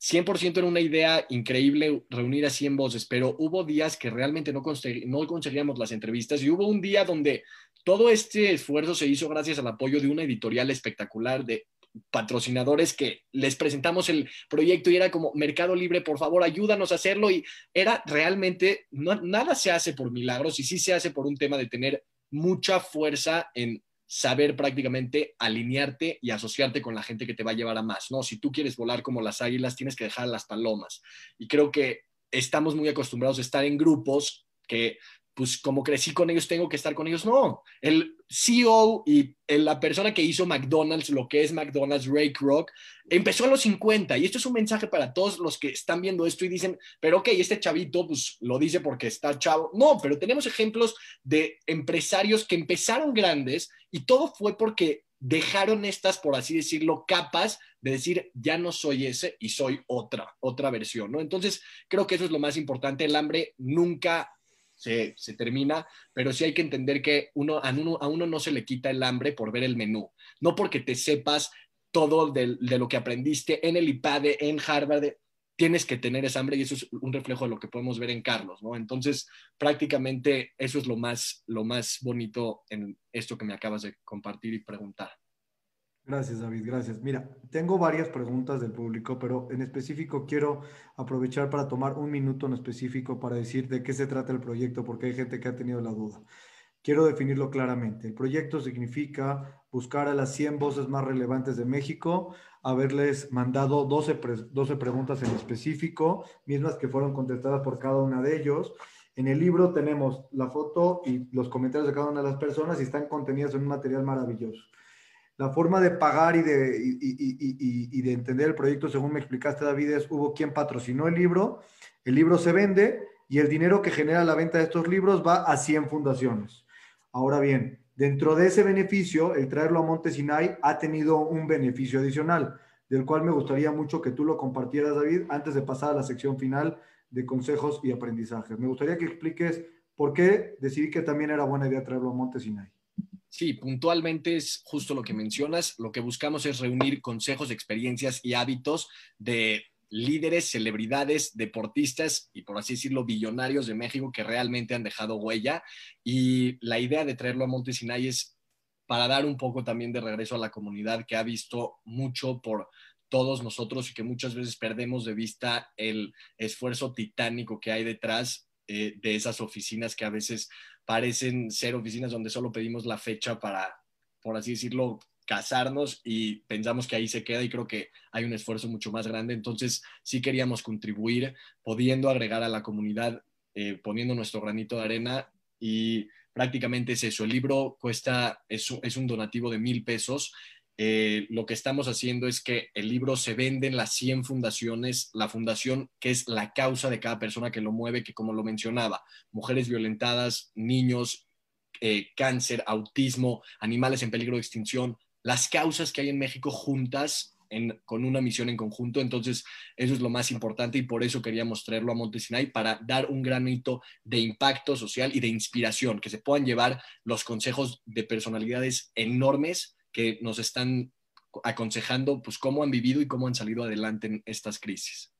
100% era una idea increíble reunir a 100 voces, pero hubo días que realmente no, no conseguíamos las entrevistas y hubo un día donde todo este esfuerzo se hizo gracias al apoyo de una editorial espectacular de patrocinadores que les presentamos el proyecto y era como Mercado Libre, por favor, ayúdanos a hacerlo y era realmente, nada se hace por milagros y sí se hace por un tema de tener mucha fuerza en saber prácticamente alinearte y asociarte con la gente que te va a llevar a más, ¿no? Si tú quieres volar como las águilas, tienes que dejar las palomas. Y creo que estamos muy acostumbrados a estar en grupos que pues como crecí con ellos, tengo que estar con ellos. No, el CEO y la persona que hizo McDonald's, lo que es McDonald's, Ray Kroc, empezó a los 50. Y esto es un mensaje para todos los que están viendo esto y dicen, pero ok, este chavito pues lo dice porque está chavo. No, pero tenemos ejemplos de empresarios que empezaron grandes y todo fue porque dejaron estas, por así decirlo, capas de decir, ya no soy ese y soy otra, otra versión, ¿no? Entonces, creo que eso es lo más importante. El hambre nunca se, termina, pero sí hay que entender que uno, a, uno, a uno no se le quita el hambre por ver el menú, no porque te sepas todo de, lo que aprendiste en el IPADE, en Harvard, tienes que tener esa hambre y eso es un reflejo de lo que podemos ver en Carlos, ¿no? Entonces, prácticamente eso es lo más, lo más bonito en esto que me acabas de compartir y preguntar. Gracias, David, gracias. Mira, tengo varias preguntas del público, pero en específico quiero aprovechar para tomar un minuto en específico para decir de qué se trata el proyecto, porque hay gente que ha tenido la duda. Quiero definirlo claramente. El proyecto significa buscar a las 100 voces más relevantes de México, haberles mandado 12, 12 preguntas en específico, mismas que fueron contestadas por cada una de ellos. En el libro tenemos la foto y los comentarios de cada una de las personas y están contenidas en un material maravilloso. La forma de pagar y de, y, de entender el proyecto, según me explicaste, David, es hubo quien patrocinó el libro, el libro se vende y el dinero que genera la venta de estos libros va a 100 fundaciones. Ahora bien, dentro de ese beneficio, el traerlo a Montesinay ha tenido un beneficio adicional. del cual me gustaría mucho que tú lo compartieras, David, antes de pasar a la sección final de consejos y aprendizajes. Me gustaría que expliques por qué decidí que también era buena idea traerlo a Monte Sinai. Sí, puntualmente es justo lo que mencionas. Lo que buscamos es reunir consejos, experiencias y hábitos de líderes, celebridades, deportistas y por así decirlo, billonarios de México que realmente han dejado huella. Y la idea de traerlo a Monte Sinai es para dar un poco también de regreso a la comunidad que ha visto mucho por todos nosotros y que muchas veces perdemos de vista el esfuerzo titánico que hay detrás eh, de esas oficinas que a veces parecen ser oficinas donde solo pedimos la fecha para, por así decirlo, casarnos y pensamos que ahí se queda y creo que hay un esfuerzo mucho más grande. Entonces sí queríamos contribuir, pudiendo agregar a la comunidad, eh, poniendo nuestro granito de arena y prácticamente es eso. El libro cuesta, es, es un donativo de mil pesos eh, lo que estamos haciendo es que el libro se vende en las 100 fundaciones, la fundación que es la causa de cada persona que lo mueve, que como lo mencionaba, mujeres violentadas, niños, eh, cáncer, autismo, animales en peligro de extinción, las causas que hay en México juntas con una misión en conjunto. Entonces, eso es lo más importante y por eso queríamos traerlo a Montesinay para dar un granito de impacto social y de inspiración, que se puedan llevar los consejos de personalidades enormes que nos están aconsejando pues cómo han vivido y cómo han salido adelante en estas crisis.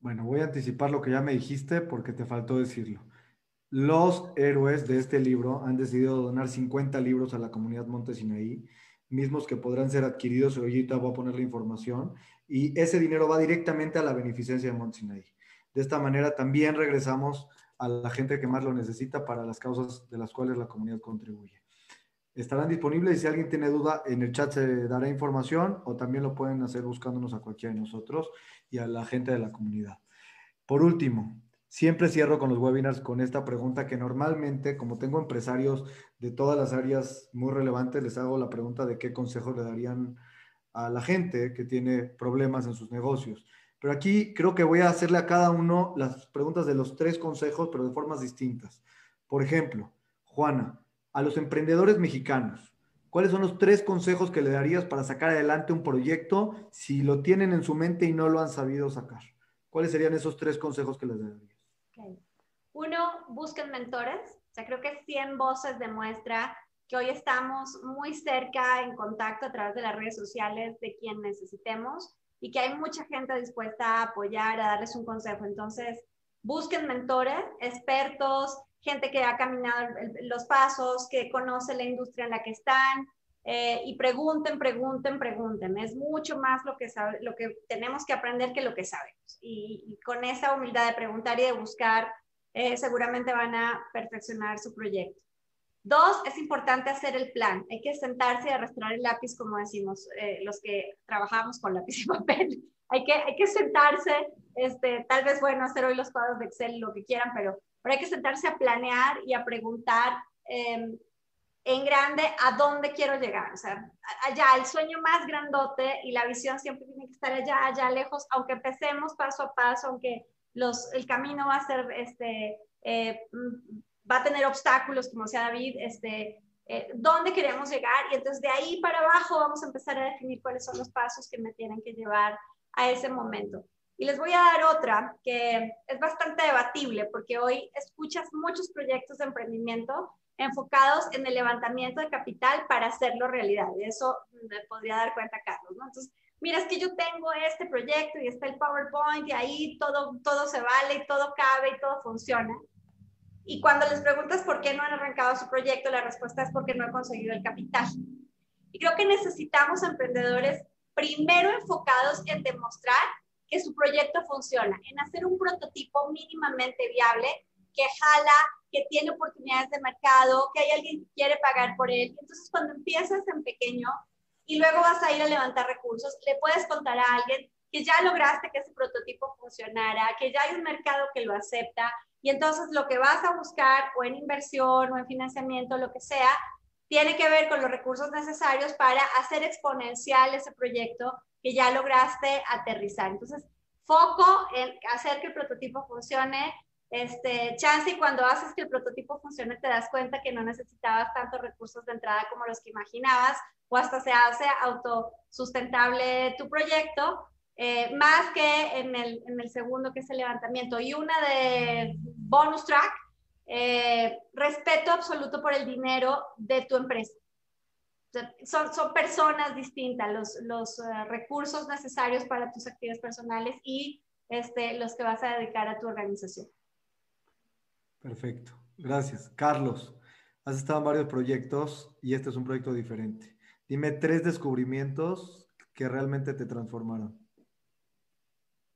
Bueno, voy a anticipar lo que ya me dijiste porque te faltó decirlo. Los héroes de este libro han decidido donar 50 libros a la comunidad Montesinaí, mismos que podrán ser adquiridos, ahorita voy a poner la información, y ese dinero va directamente a la beneficencia de Montesinaí. De esta manera también regresamos a la gente que más lo necesita para las causas de las cuales la comunidad contribuye estarán disponibles y si alguien tiene duda en el chat se dará información o también lo pueden hacer buscándonos a cualquiera de nosotros y a la gente de la comunidad. Por último, siempre cierro con los webinars con esta pregunta que normalmente, como tengo empresarios de todas las áreas muy relevantes, les hago la pregunta de qué consejos le darían a la gente que tiene problemas en sus negocios. Pero aquí creo que voy a hacerle a cada uno las preguntas de los tres consejos, pero de formas distintas. Por ejemplo, Juana, a los emprendedores mexicanos, ¿cuáles son los tres consejos que le darías para sacar adelante un proyecto si lo tienen en su mente y no lo han sabido sacar? ¿Cuáles serían esos tres consejos que les darías? Uno, busquen mentores. O sea, creo que 100 voces demuestra que hoy estamos muy cerca en contacto a través de las redes sociales de quien necesitemos y que hay mucha gente dispuesta a apoyar, a darles un consejo. Entonces, busquen mentores, expertos, gente que ha caminado los pasos, que conoce la industria en la que están, eh, y pregunten, pregunten, pregunten. Es mucho más lo que, sabe, lo que tenemos que aprender que lo que sabemos. Y, con esa humildad de preguntar y de buscar, eh, seguramente van a perfeccionar su proyecto. Dos, es importante hacer el plan. Hay que sentarse y arrastrar el lápiz, como decimos eh, los que trabajamos con lápiz y papel. hay, que, hay que sentarse, este, tal vez, bueno, hacer hoy los cuadros de Excel, lo que quieran, pero pero hay que sentarse a planear y a preguntar em, en grande a dónde quiero llegar. O sea, allá, el sueño más grandote y la visión siempre tiene que estar allá, allá lejos, aunque empecemos paso a paso, aunque los, el camino va a ser, este, eh, va a tener obstáculos, como decía David, este, eh, dónde queremos llegar y entonces de ahí para abajo vamos a empezar a definir cuáles son los pasos que me tienen que llevar a ese momento. Y les voy a dar otra que es bastante debatible porque hoy escuchas muchos proyectos de emprendimiento enfocados en el levantamiento de capital para hacerlo realidad. De eso me podría dar cuenta Carlos, ¿no? Entonces, mira, es que yo tengo este proyecto y está el PowerPoint y ahí todo, todo se vale y todo cabe y todo funciona. Y cuando les preguntas por qué no han arrancado su proyecto, la respuesta es porque no han conseguido el capital. Y creo que necesitamos emprendedores primero enfocados en demostrar que su proyecto funciona, en hacer un prototipo mínimamente viable que jala, que tiene oportunidades de mercado, que hay alguien que quiere pagar por él. Entonces, cuando empiezas en pequeño y luego vas a ir a levantar recursos, le puedes contar a alguien que ya lograste que ese prototipo funcionara, que ya hay un mercado que lo acepta y entonces lo que vas a buscar o en inversión o en financiamiento, lo que sea, tiene que ver con los recursos necesarios para hacer exponencial ese proyecto que ya lograste aterrizar. Entonces, foco en hacer que el prototipo funcione, este, chance y cuando haces que el prototipo funcione te das cuenta que no necesitabas tantos recursos de entrada como los que imaginabas o hasta se hace autosustentable tu proyecto, eh, más que en el, en el, segundo que es el levantamiento. Y una de bonus track, eh, respeto absoluto por el dinero de tu empresa. Son, son personas distintas, los, uh, recursos necesarios para tus actividades personales y este, los que vas a dedicar a tu organización. Perfecto, gracias. Carlos, has estado en varios proyectos y este es un proyecto diferente. Dime tres descubrimientos que realmente te transformaron.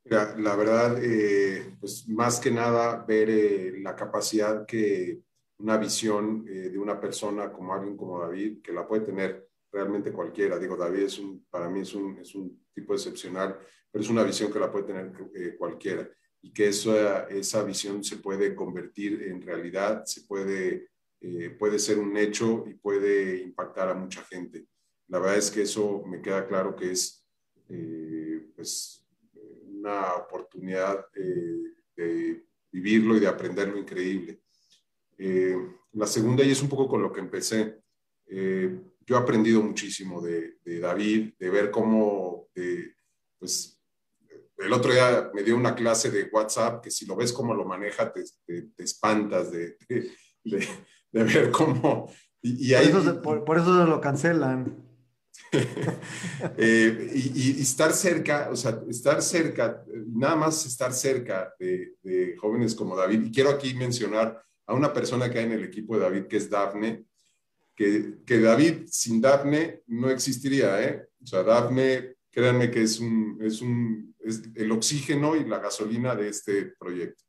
La verdad, eh, pues más que nada ver eh, la capacidad que una visión eh, de una persona como alguien como David, que la puede tener realmente cualquiera. Digo, David es un, para mí es un, es un tipo excepcional, pero es una visión que la puede tener eh, cualquiera y que esa, esa visión se puede convertir en realidad, se puede, eh, puede ser un hecho y puede impactar a mucha gente. La verdad es que eso me queda claro que es pues, una oportunidad de vivirlo y de aprenderlo increíble. Eh, la segunda, y es un poco con lo que empecé, eh, yo he aprendido muchísimo de, David, de ver cómo, pues, el otro día me dio una clase de WhatsApp que si lo ves cómo lo maneja, te, espantas de, ver cómo... Y, por, eso, lo cancelan. Eh, y, estar cerca, o sea, estar cerca, nada más estar cerca de, jóvenes como David. Y quiero aquí mencionar a una persona que hay en el equipo de David, que es Dafne, que, David sin Dafne no existiría, ¿eh? O sea, Dafne, créanme que es, un, es, un, el oxígeno y la gasolina de este proyecto.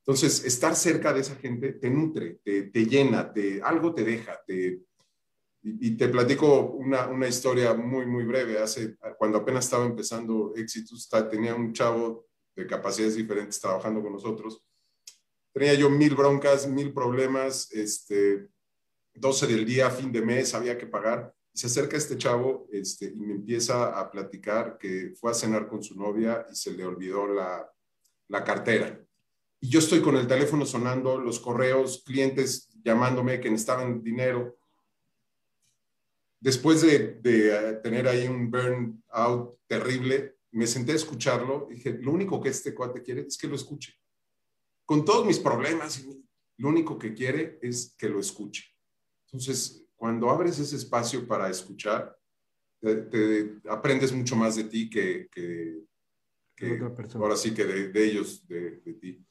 Entonces, estar cerca de esa gente te nutre, te, te llena, te, algo te deja. Te, y, te platico una, una, historia muy, muy breve. Hace, cuando apenas estaba empezando Éxitos, tenía un chavo de capacidades diferentes trabajando con nosotros tenía yo mil broncas, mil problemas, este, 12 del día, fin de mes, había que pagar. Y se acerca este chavo este, y me empieza a platicar que fue a cenar con su novia y se le olvidó la, la cartera. Y yo estoy con el teléfono sonando, los correos, clientes llamándome que necesitaban dinero. Después de, de eh, tener ahí un burnout terrible, me senté a escucharlo y dije, lo único que este cuate quiere es que lo escuche con todos mis problemas, lo único que quiere es que lo escuche. Entonces, cuando abres ese espacio para escuchar, te, aprendes mucho más de ti que, que, ahora sí que de, ellos, de, ti.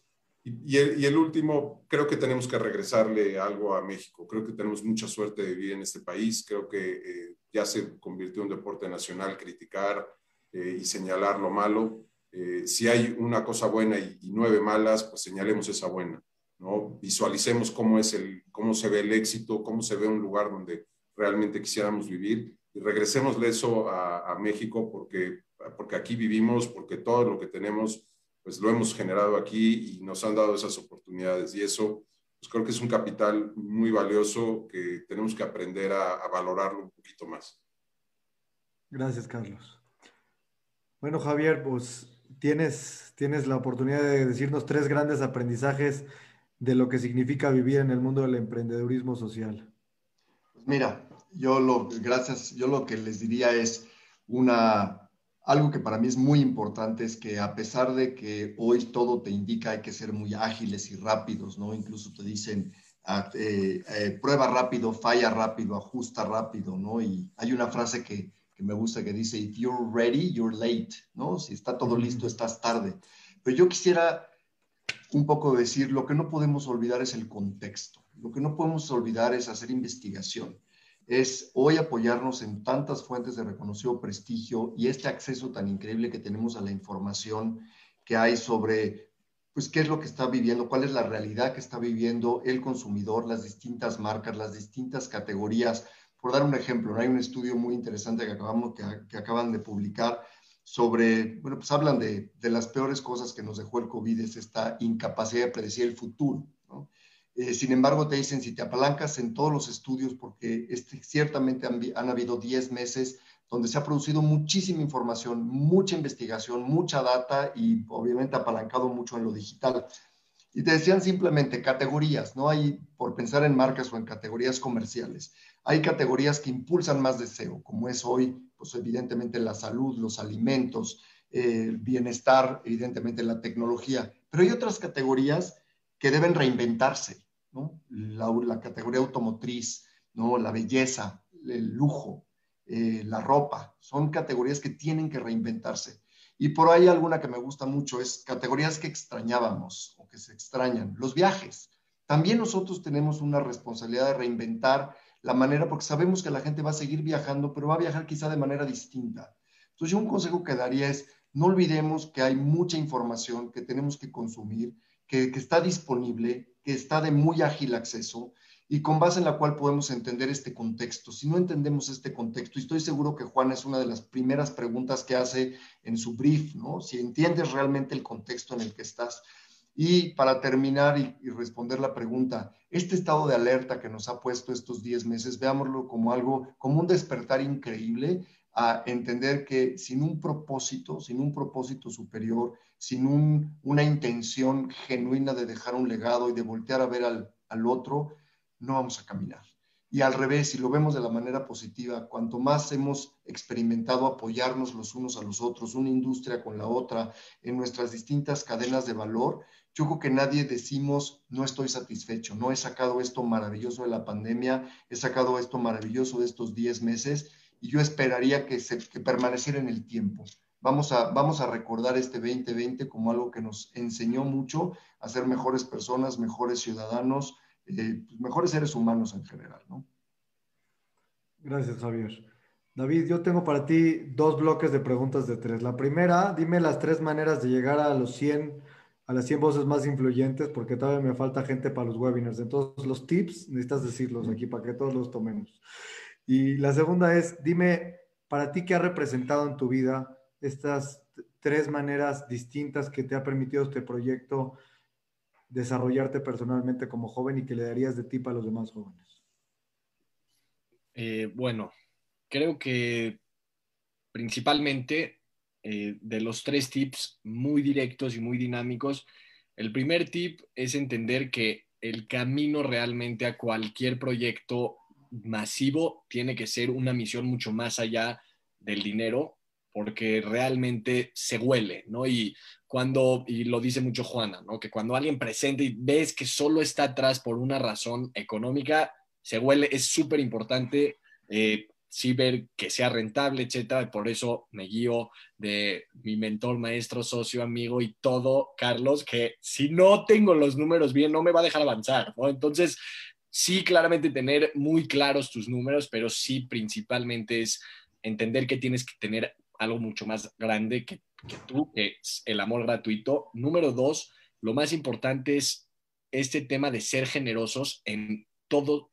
Y, el, último, creo que tenemos que regresarle algo a México. Creo que tenemos mucha suerte de vivir en este país. Creo que eh, ya se convirtió en un deporte nacional criticar eh, y señalar lo malo. Eh, si hay una cosa buena y, nueve malas, pues señalemos esa buena, ¿no? Visualicemos cómo, es el, cómo se ve el éxito, cómo se ve un lugar donde realmente quisiéramos vivir y regresemos eso a, México porque, porque aquí vivimos, porque todo lo que tenemos, pues lo hemos generado aquí y nos han dado esas oportunidades y eso, pues creo que es un capital muy valioso que tenemos que aprender a, a valorarlo un poquito más. Gracias, Carlos. Bueno, Javier, pues tienes, tienes la oportunidad de decirnos tres grandes aprendizajes de lo que significa vivir en el mundo del emprendedurismo social. Pues mira, yo lo, gracias, yo lo que les diría es una, algo que para mí es muy importante es que a pesar de que hoy todo te indica hay que ser muy ágiles y rápidos, ¿no? Incluso te dicen, ah, eh, eh, prueba rápido, falla rápido, ajusta rápido, ¿no? Y hay una frase que, que me gusta que dice, if you're ready, you're late, ¿no? Si está todo listo, estás tarde. Pero yo quisiera un poco decir, lo que no podemos olvidar es el contexto. Lo que no podemos olvidar es hacer investigación. Es hoy apoyarnos en tantas fuentes de reconocido prestigio y este acceso tan increíble que tenemos a la información que hay sobre pues qué es lo que está viviendo, cuál es la realidad que está viviendo el consumidor, las distintas marcas, las distintas categorías por dar un ejemplo, hay un estudio muy interesante que, acabamos, que, acaban de publicar sobre, bueno, pues hablan de, de, las peores cosas que nos dejó el COVID, es esta incapacidad de predecir el futuro. Eh, sin embargo, te dicen, si te apalancas en todos los estudios, porque este, ciertamente han, han habido 10 meses donde se ha producido muchísima información, mucha investigación, mucha data y obviamente apalancado mucho en lo digital. Y te decían simplemente categorías, no hay, por pensar en marcas o en categorías comerciales, hay categorías que impulsan más deseo, como es hoy, pues evidentemente la salud, los alimentos, el bienestar, evidentemente la tecnología, pero hay otras categorías que deben reinventarse, La, categoría automotriz, ¿no? La belleza, el lujo, eh, la ropa, son categorías que tienen que reinventarse. Y por ahí alguna que me gusta mucho es categorías que extrañábamos o que se extrañan, los viajes. También nosotros tenemos una responsabilidad de reinventar la manera, porque sabemos que la gente va a seguir viajando, pero va a viajar quizá de manera distinta. Entonces yo un consejo que daría es, no olvidemos que hay mucha información que tenemos que consumir, que está disponible, que está de muy ágil acceso y con base en la cual podemos entender este contexto. Si no entendemos este contexto, y estoy seguro que Juan es una de las primeras preguntas que hace en su brief, ¿no? Si entiendes realmente el contexto en el que estás. Y para terminar y, y, responder la pregunta, este estado de alerta que nos ha puesto estos 10 meses, veámoslo como algo, como un despertar increíble a entender que sin un propósito, sin un propósito superior, sin un, una intención genuina de dejar un legado y de voltear a ver al, al otro, no vamos a caminar. Y al revés, si lo vemos de la manera positiva, cuanto más hemos experimentado apoyarnos los unos a los otros, una industria con la otra, en nuestras distintas cadenas de valor, yo creo que nadie decimos, no estoy satisfecho, no he sacado esto maravilloso de la pandemia, he sacado esto maravilloso de estos 10 meses y yo esperaría que, se, que permaneciera en el tiempo. Vamos a, vamos a recordar este 2020 como algo que nos enseñó mucho a ser mejores personas, mejores ciudadanos, eh, pues, mejores seres humanos en general, ¿no? Gracias, Javier. David, yo tengo para ti dos bloques de preguntas de tres. La primera, dime las tres maneras de llegar a los 100, a las 100 voces más influyentes, porque todavía me falta gente para los webinars. Entonces, los tips necesitas decirlos aquí para que todos los tomemos. Y la segunda es, dime para ti qué ha representado en tu vida estas tres maneras distintas que te ha permitido este proyecto desarrollarte personalmente como joven y que le darías de tip a los demás jóvenes? Eh, bueno, creo que principalmente eh, de los tres tips muy directos y muy dinámicos, el primer tip es entender que el camino realmente a cualquier proyecto masivo tiene que ser una misión mucho más allá del dinero, porque realmente se huele, ¿no? Y cuando, y lo dice mucho Juana, ¿no? Que cuando alguien presenta y ves que solo está atrás por una razón económica, se huele, es súper importante eh, sí ver que sea rentable, etcétera. Por eso me guío de mi mentor, maestro, socio, amigo y todo, Carlos, que si no tengo los números bien, no me va a dejar avanzar, ¿no? Entonces, sí, claramente tener muy claros tus números, pero sí, principalmente es entender que tienes que tener algo mucho más grande que tú, que es el amor gratuito. Número dos, lo más importante es este tema de ser generosos en todos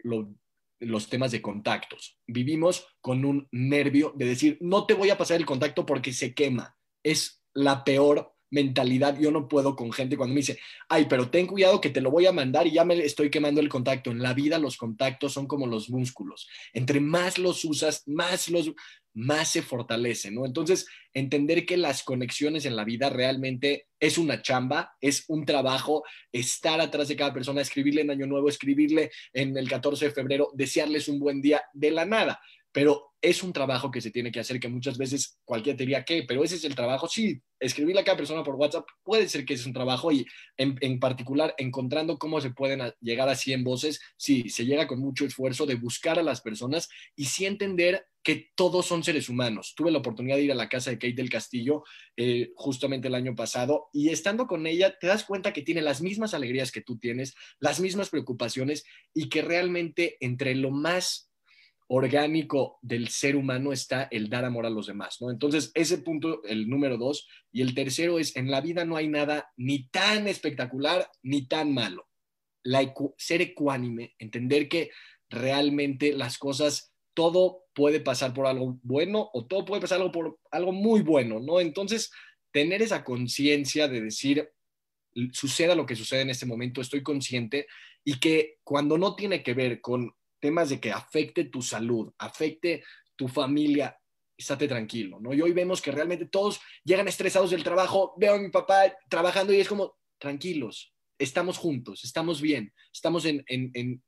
los temas de contactos. Vivimos con un nervio de decir, no te voy a pasar el contacto porque se quema. Es la peor mentalidad. Yo no puedo con gente cuando me dice, ay, pero ten cuidado que te lo voy a mandar y ya me estoy quemando el contacto. En la vida los contactos son como los músculos. Entre más los usas, más los más se fortalece, ¿no? Entonces, entender que las conexiones en la vida realmente es una chamba, es un trabajo, estar atrás de cada persona, escribirle en Año Nuevo, escribirle en el 14 de febrero, desearles un buen día de la nada pero es un trabajo que se tiene que hacer, que muchas veces cualquiera te diría que, pero ese es el trabajo. Sí, escribirle a cada persona por WhatsApp puede ser que es un trabajo y en, particular encontrando cómo se pueden llegar a 100 voces, sí, se llega con mucho esfuerzo de buscar a las personas y sí entender que todos son seres humanos. Tuve la oportunidad de ir a la casa de Kate del Castillo eh, justamente el año pasado y estando con ella te das cuenta que tiene las mismas alegrías que tú tienes, las mismas preocupaciones y que realmente entre lo más orgánico del ser humano está el dar amor a los demás, ¿no? Entonces, ese punto, el número dos. Y el tercero es, en la vida no hay nada ni tan espectacular ni tan malo. La ser ecuánime, entender que realmente las cosas, todo puede pasar por algo bueno o todo puede pasar por algo muy bueno, ¿no? Entonces, tener esa conciencia de decir, suceda lo que sucede en este momento, estoy consciente y que cuando no tiene que ver con temas de que afecte tu salud, afecte tu familia, estate tranquilo, ¿no? Y hoy vemos que realmente todos llegan estresados del trabajo, veo a mi papá trabajando y es como, tranquilos, estamos juntos, estamos bien, estamos en, en,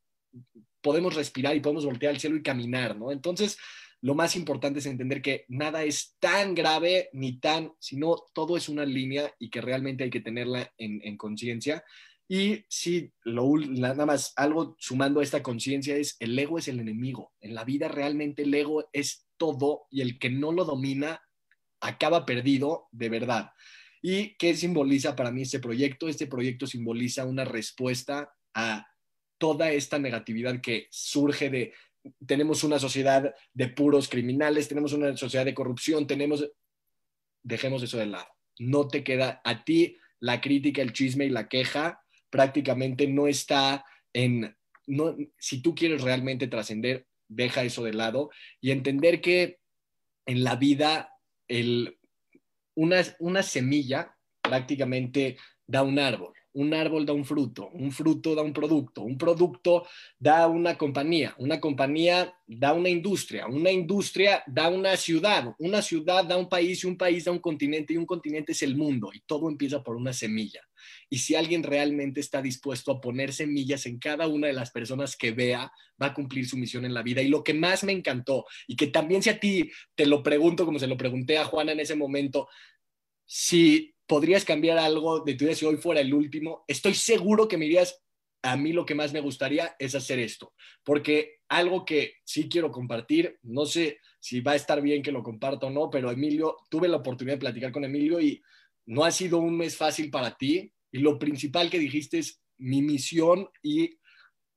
podemos respirar y podemos voltear al cielo y caminar, ¿no? Entonces, lo más importante es entender que nada es tan grave ni tan, sino todo es una línea y que realmente hay que tenerla en, en conciencia. Y sí, lo, nada más algo sumando a esta conciencia es el ego es el enemigo. En la vida realmente el ego es todo y el que no lo domina acaba perdido de verdad. ¿Y qué simboliza para mí este proyecto? Este proyecto simboliza una respuesta a toda esta negatividad que surge de tenemos una sociedad de puros criminales, tenemos una sociedad de corrupción, tenemos dejemos eso de lado. No te queda a ti la crítica, el chisme y la queja prácticamente no está en no si tú quieres realmente trascender, deja eso de lado y entender que en la vida el, una, una semilla prácticamente da un árbol un árbol da un fruto, un fruto da un producto, un producto da una compañía, una compañía da una industria, una industria da una ciudad, una ciudad da un país y un país da un continente y un continente es el mundo y todo empieza por una semilla. Y si alguien realmente está dispuesto a poner semillas en cada una de las personas que vea, va a cumplir su misión en la vida. Y lo que más me encantó, y que también si a ti te lo pregunto como se lo pregunté a Juana en ese momento, si podrías cambiar algo de tu vida si hoy fuera el último, estoy seguro que me dirías, a mí lo que más me gustaría es hacer esto, porque algo que sí quiero compartir, no sé si va a estar bien que lo comparta o no, pero Emilio, tuve la oportunidad de platicar con Emilio y no ha sido un mes fácil para ti y lo principal que dijiste es mi misión y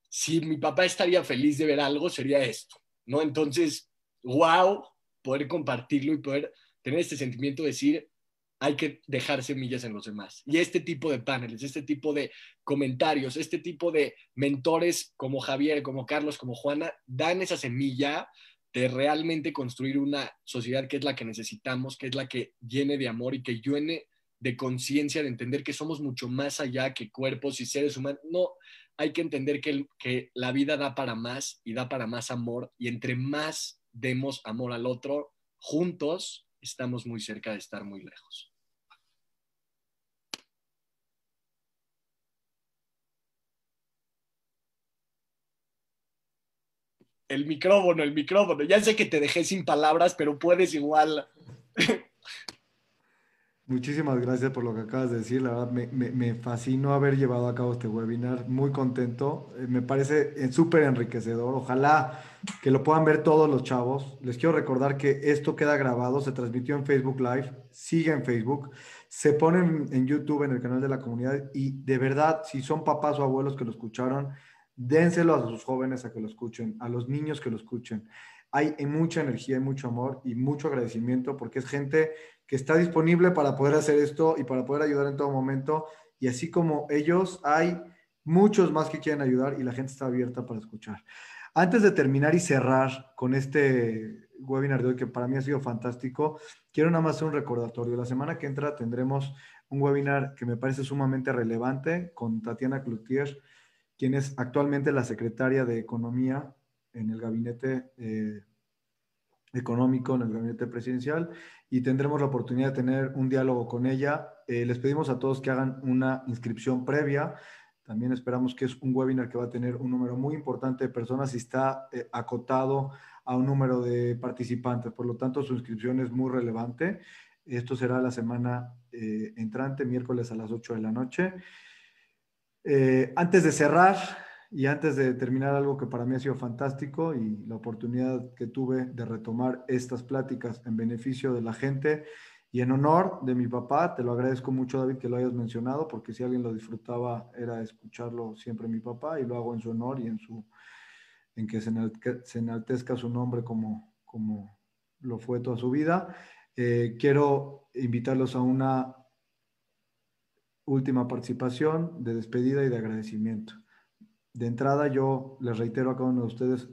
si mi papá estaría feliz de ver algo sería esto, ¿no? Entonces, wow, poder compartirlo y poder tener este sentimiento de decir, hay que dejar semillas en los demás. Y este tipo de paneles, este tipo de comentarios, este tipo de mentores como Javier, como Carlos, como Juana, dan esa semilla de realmente construir una sociedad que es la que necesitamos, que es la que llene de amor y que llene de conciencia, de entender que somos mucho más allá que cuerpos y seres humanos. No, hay que entender que, que la vida da para más y da para más amor y entre más demos amor al otro, juntos estamos muy cerca de estar muy lejos. El micrófono, el micrófono. Ya sé que te dejé sin palabras, pero puedes igual. Muchísimas gracias por lo que acabas de decir. La verdad, me, me, fascinó haber llevado a cabo este webinar. Muy contento. Eh, me parece eh, súper enriquecedor. Ojalá que lo puedan ver todos los chavos. Les quiero recordar que esto queda grabado, se transmitió en Facebook Live, sigue en Facebook, se pone en YouTube, en el canal de la comunidad. Y de verdad, si son papás o abuelos que lo escucharon, dénselo a sus jóvenes a que lo escuchen, a los niños que lo escuchen. Hay mucha energía, mucho amor y mucho agradecimiento porque es gente que está disponible para poder hacer esto y para poder ayudar en todo momento. Y así como ellos, hay muchos más que quieren ayudar y la gente está abierta para escuchar. Antes de terminar y cerrar con este webinar de hoy, que para mí ha sido fantástico, quiero nada más hacer un recordatorio. La semana que entra tendremos un webinar que me parece sumamente relevante con Tatiana Cloutier, quien es actualmente la secretaria de Economía en el gabinete eh, económico, en el gabinete presidencial, y tendremos la oportunidad de tener un diálogo con ella. Eh, les pedimos a todos que hagan una inscripción previa. También esperamos que es un webinar que va a tener un número muy importante de personas y está eh, acotado a un número de participantes. Por lo tanto, su inscripción es muy relevante. Esto será la semana eh, entrante, miércoles a las 8 de la noche. antes de cerrar, y antes de terminar algo que para mí ha sido fantástico y la oportunidad que tuve de retomar estas pláticas en beneficio de la gente y en honor de mi papá, te lo agradezco mucho David que lo hayas mencionado porque si alguien lo disfrutaba era escucharlo siempre mi papá y lo hago en su honor y en su en que se, enaltezca su nombre como, como lo fue toda su vida. Eh, quiero invitarlos a una última participación de despedida y de agradecimiento. De entrada, yo les reitero a cada uno de ustedes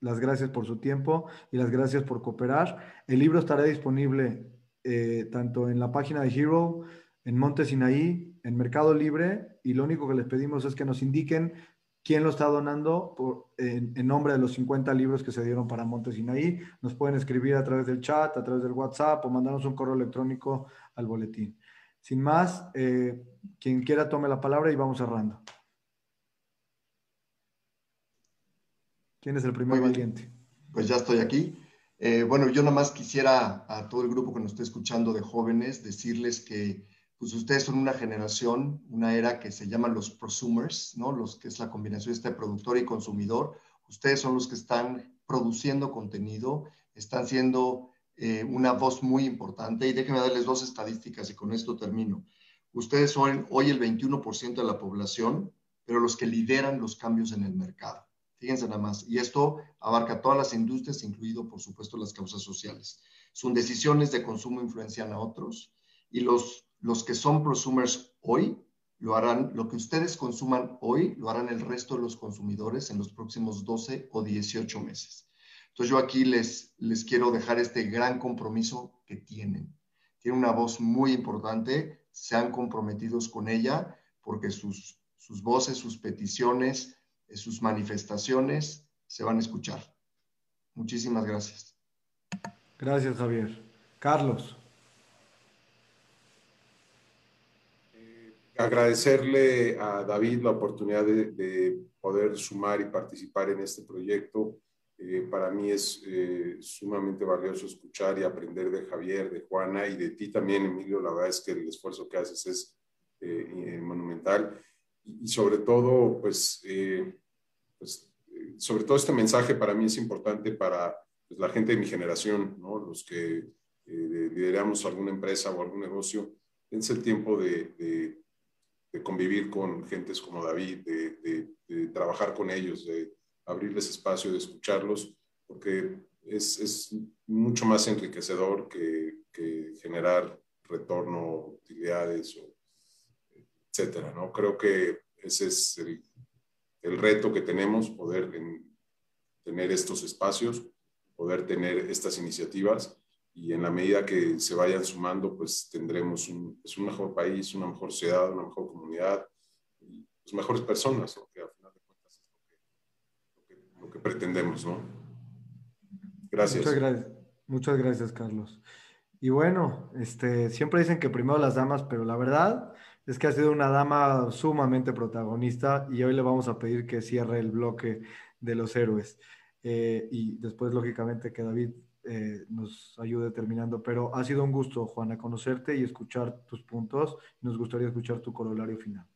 las gracias por su tiempo y las gracias por cooperar. El libro estará disponible eh, tanto en la página de Hero, en Monte Sinaí, en Mercado Libre, y lo único que les pedimos es que nos indiquen quién lo está donando en, nombre de los 50 libros que se dieron para Monte Sinaí. Nos pueden escribir a través del chat, a través del WhatsApp o mandarnos un correo electrónico al boletín. Sin más, eh, quien quiera tome la palabra y vamos cerrando. ¿Quién es el primer valiente? Pues ya estoy aquí. Eh, bueno, yo nada más quisiera a todo el grupo que nos esté escuchando de jóvenes decirles que pues ustedes son una generación, una era que se llaman los prosumers, ¿no? Los que es la combinación de este productor y consumidor. Ustedes son los que están produciendo contenido, están siendo eh, una voz muy importante. Y déjenme darles dos estadísticas y con esto termino. Ustedes son hoy el 21% de la población, pero los que lideran los cambios en el mercado. Fíjense nada más. Y esto abarca todas las industrias, incluido, por supuesto, las causas sociales. Sus decisiones de consumo influencian a otros y los, los que son prosumers hoy lo harán, lo que ustedes consuman hoy, lo harán el resto de los consumidores en los próximos 12 o 18 meses. Entonces yo aquí les, les quiero dejar este gran compromiso que tienen. Tienen una voz muy importante, sean comprometidos con ella porque sus, sus voces, sus peticiones, sus manifestaciones se van a escuchar. Muchísimas gracias. Gracias, Javier. Carlos. Eh, agradecerle a David la oportunidad de, poder sumar y participar en este proyecto. Eh, para mí es eh, sumamente valioso escuchar y aprender de Javier, de Juana y de ti también, Emilio. La verdad es que el esfuerzo que haces es monumental y, sobre todo, pues, eh, pues sobre todo este mensaje para mí es importante para pues, la gente de mi generación, los que eh, lideramos alguna empresa o algún negocio, es el tiempo de, de, convivir con gentes como David, de, de, trabajar con ellos, de abrirles espacio, de escucharlos, porque es, es mucho más enriquecedor que, que generar retorno, utilidades o etcétera, ¿no? Creo que ese es el, el reto que tenemos, poder tener estos espacios, poder tener estas iniciativas y en la medida que se vayan sumando, pues tendremos un, pues, un mejor país, una mejor ciudad, una mejor comunidad y pues, mejores personas, que al final de cuentas es lo que, pretendemos, ¿no? Gracias. Muchas gracias. Muchas gracias, Carlos. Y bueno, este, siempre dicen que primero las damas, pero la verdad es que ha sido una dama sumamente protagonista y hoy le vamos a pedir que cierre el bloque de los héroes. Eh, y después, lógicamente, que David eh, nos ayude terminando. Pero ha sido un gusto, Juana, conocerte y escuchar tus puntos. Nos gustaría escuchar tu corolario final.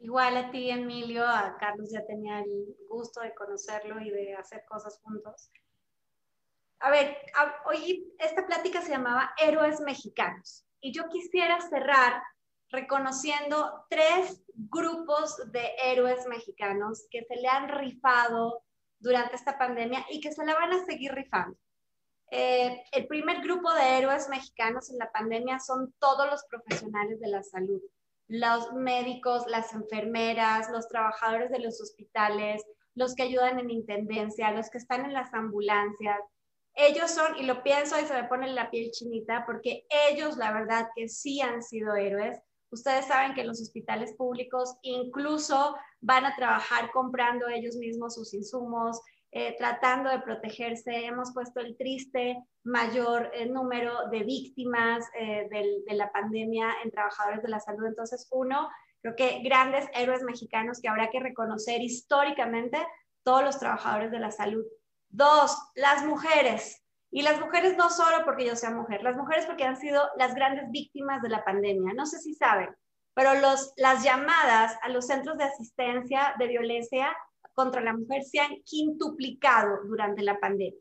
Igual a ti, Emilio, a Carlos ya tenía el gusto de conocerlo y de hacer cosas juntos. A ver, hoy esta plática se llamaba Héroes Mexicanos y yo quisiera cerrar reconociendo tres grupos de héroes mexicanos que se le han rifado durante esta pandemia y que se la van a seguir rifando. Eh, el primer grupo de héroes mexicanos en la pandemia son todos los profesionales de la salud, los médicos, las enfermeras, los trabajadores de los hospitales, los que ayudan en intendencia, los que están en las ambulancias. Ellos son, y lo pienso y se me pone la piel chinita, porque ellos la verdad que sí han sido héroes Ustedes saben que los hospitales públicos incluso van a trabajar comprando ellos mismos sus insumos, eh, tratando de protegerse. Hemos puesto el triste mayor eh, número de víctimas eh, de la pandemia en trabajadores de la salud. Entonces, uno, creo que grandes héroes mexicanos que habrá que reconocer históricamente todos los trabajadores de la salud. Dos, las mujeres. Y las mujeres no solo porque yo sea mujer, las mujeres porque han sido las grandes víctimas de la pandemia. No sé si saben, pero los, las llamadas a los centros de asistencia de violencia contra la mujer se han quintuplicado durante la pandemia.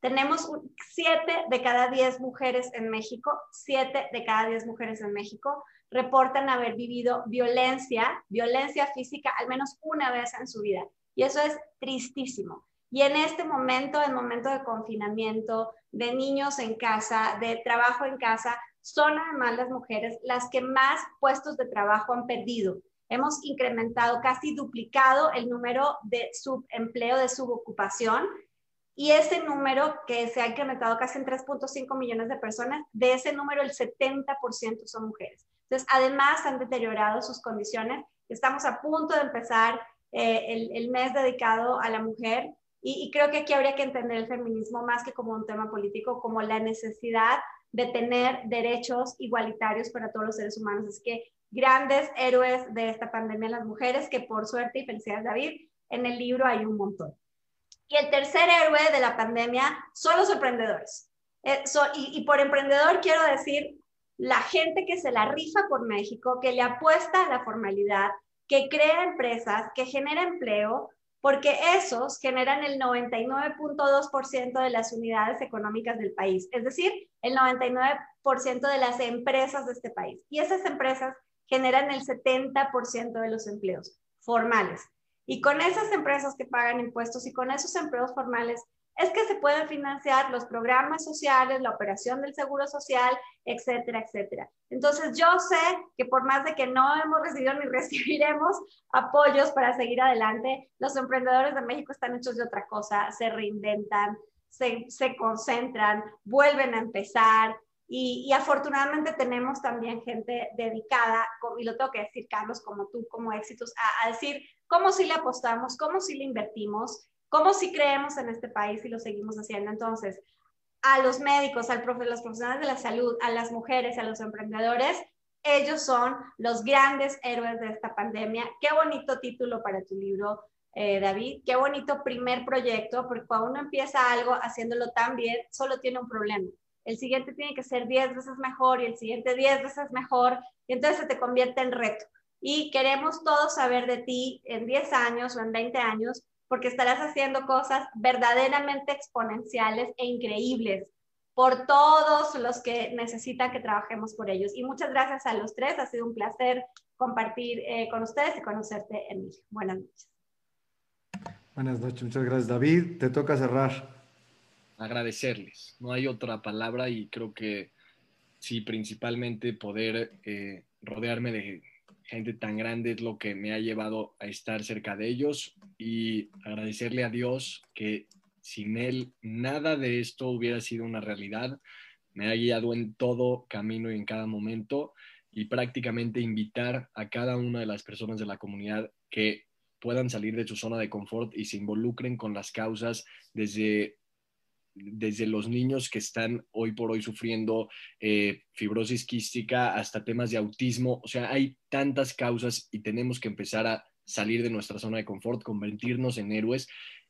Tenemos siete de cada diez mujeres en México, siete de cada diez mujeres en México reportan haber vivido violencia, violencia física al menos una vez en su vida. Y eso es tristísimo. Y en este momento, en momento de confinamiento, de niños en casa, de trabajo en casa, son además las mujeres las que más puestos de trabajo han perdido. Hemos incrementado, casi duplicado el número de subempleo, de subocupación, y ese número que se ha incrementado casi en 3.5 millones de personas, de ese número el 70% son mujeres. Entonces, además han deteriorado sus condiciones. Estamos a punto de empezar eh, el, el mes dedicado a la mujer y, creo que aquí habría que entender el feminismo más que como un tema político, como la necesidad de tener derechos igualitarios para todos los seres humanos. Es que grandes héroes de esta pandemia, las mujeres, que por suerte y felicidades David, en el libro hay un montón. Y el tercer héroe de la pandemia son los emprendedores. Eh, y, y por emprendedor quiero decir la gente que se la rifa por México, que le apuesta a la formalidad, que crea empresas, que genera empleo, porque esos generan el 99.2% de las unidades económicas del país, es decir, el 99% de las empresas de este país. Y esas empresas generan el 70% de los empleos formales. Y con esas empresas que pagan impuestos y con esos empleos formales es que se pueden financiar los programas sociales, la operación del seguro social, etcétera, etcétera. Entonces yo sé que por más de que no hemos recibido ni recibiremos apoyos para seguir adelante, los emprendedores de México están hechos de otra cosa, se reinventan, se, se concentran, vuelven a empezar. Y, afortunadamente tenemos también gente dedicada, y lo tengo que decir, Carlos, como tú, como éxitos, a, a decir cómo si le apostamos, cómo si le invertimos, cómo si creemos en este país y lo seguimos haciendo. Entonces, a los médicos, a los profesionales de la salud, a las mujeres, a los emprendedores, ellos son los grandes héroes de esta pandemia. Qué bonito título para tu libro, eh, David. Qué bonito primer proyecto, porque cuando uno empieza algo haciéndolo tan bien, solo tiene un problema. El siguiente tiene que ser 10 veces mejor y el siguiente 10 veces mejor, y entonces se te convierte en reto. Y queremos todos saber de ti en 10 años o en 20 años, porque estarás haciendo cosas verdaderamente exponenciales e increíbles por todos los que necesitan que trabajemos por ellos. Y muchas gracias a los tres, ha sido un placer compartir eh, con ustedes y conocerte en México. Buenas noches. Buenas noches, muchas gracias David. Te toca cerrar. Agradecerles, no hay otra palabra y creo que sí, principalmente poder eh, rodearme de gente tan grande es lo que me ha llevado a estar cerca de ellos y agradecerle a Dios que sin Él nada de esto hubiera sido una realidad. Me ha guiado en todo camino y en cada momento y prácticamente invitar a cada una de las personas de la comunidad que puedan salir de su zona de confort y se involucren con las causas desde desde los niños que están hoy por hoy sufriendo eh, fibrosis quística hasta temas de autismo. O sea, hay tantas causas y tenemos que empezar a salir de nuestra zona de confort, convertirnos en héroes.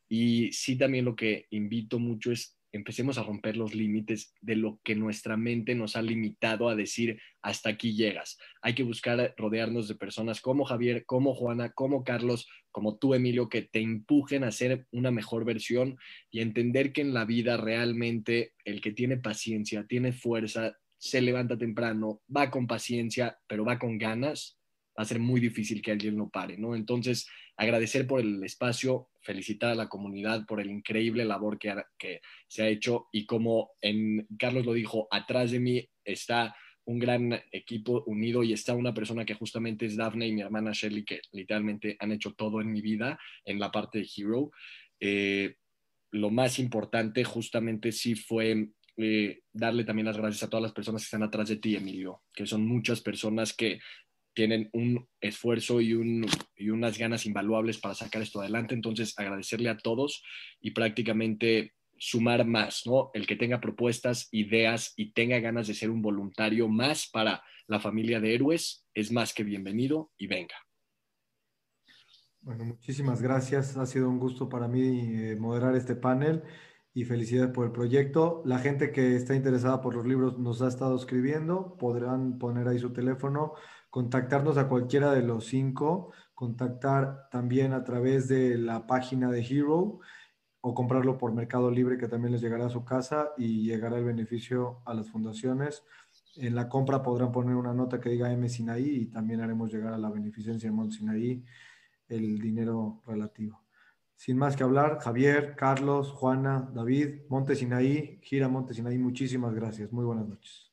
Y sí, también lo que invito mucho es empecemos a romper los límites de lo que nuestra mente nos ha limitado a decir hasta aquí llegas. Hay que buscar rodearnos de personas como Javier, como Juana, como Carlos, como tú, Emilio, que te empujen a ser una mejor versión y entender que en la vida realmente el que tiene paciencia, tiene fuerza, se levanta temprano, va con paciencia, pero va con ganas, va a ser muy difícil que alguien lo pare, ¿no? Entonces, agradecer por el espacio, felicitar a la comunidad por el increíble labor que, que se ha hecho y como en, Carlos lo dijo, atrás de mí está un gran equipo unido y está una persona que justamente es Daphne y mi hermana Shelly, que literalmente han hecho todo en mi vida en la parte de Hero. Eh, lo más importante justamente sí fue eh, darle también las gracias a todas las personas que están atrás de ti, Emilio, que son muchas personas que tienen un esfuerzo y, un, y unas ganas invaluables para sacar esto adelante. Entonces, agradecerle a todos y prácticamente sumar más, ¿no? El que tenga propuestas, ideas y tenga ganas de ser un voluntario más para la familia de héroes es más que bienvenido y venga. Bueno, muchísimas gracias. Ha sido un gusto para mí eh, moderar este panel y felicidades por el proyecto. La gente que está interesada por los libros nos ha estado escribiendo, podrán poner ahí su teléfono contactarnos a cualquiera de los cinco, contactar también a través de la página de Hero o comprarlo por Mercado Libre que también les llegará a su casa y llegará el beneficio a las fundaciones. En la compra podrán poner una nota que diga M Sinaí y también haremos llegar a la beneficencia de Monte Sinaí el dinero relativo. Sin más que hablar, Javier, Carlos, Juana, David, Monte Sinaí, Gira Monte Sinaí, muchísimas gracias. Muy buenas noches.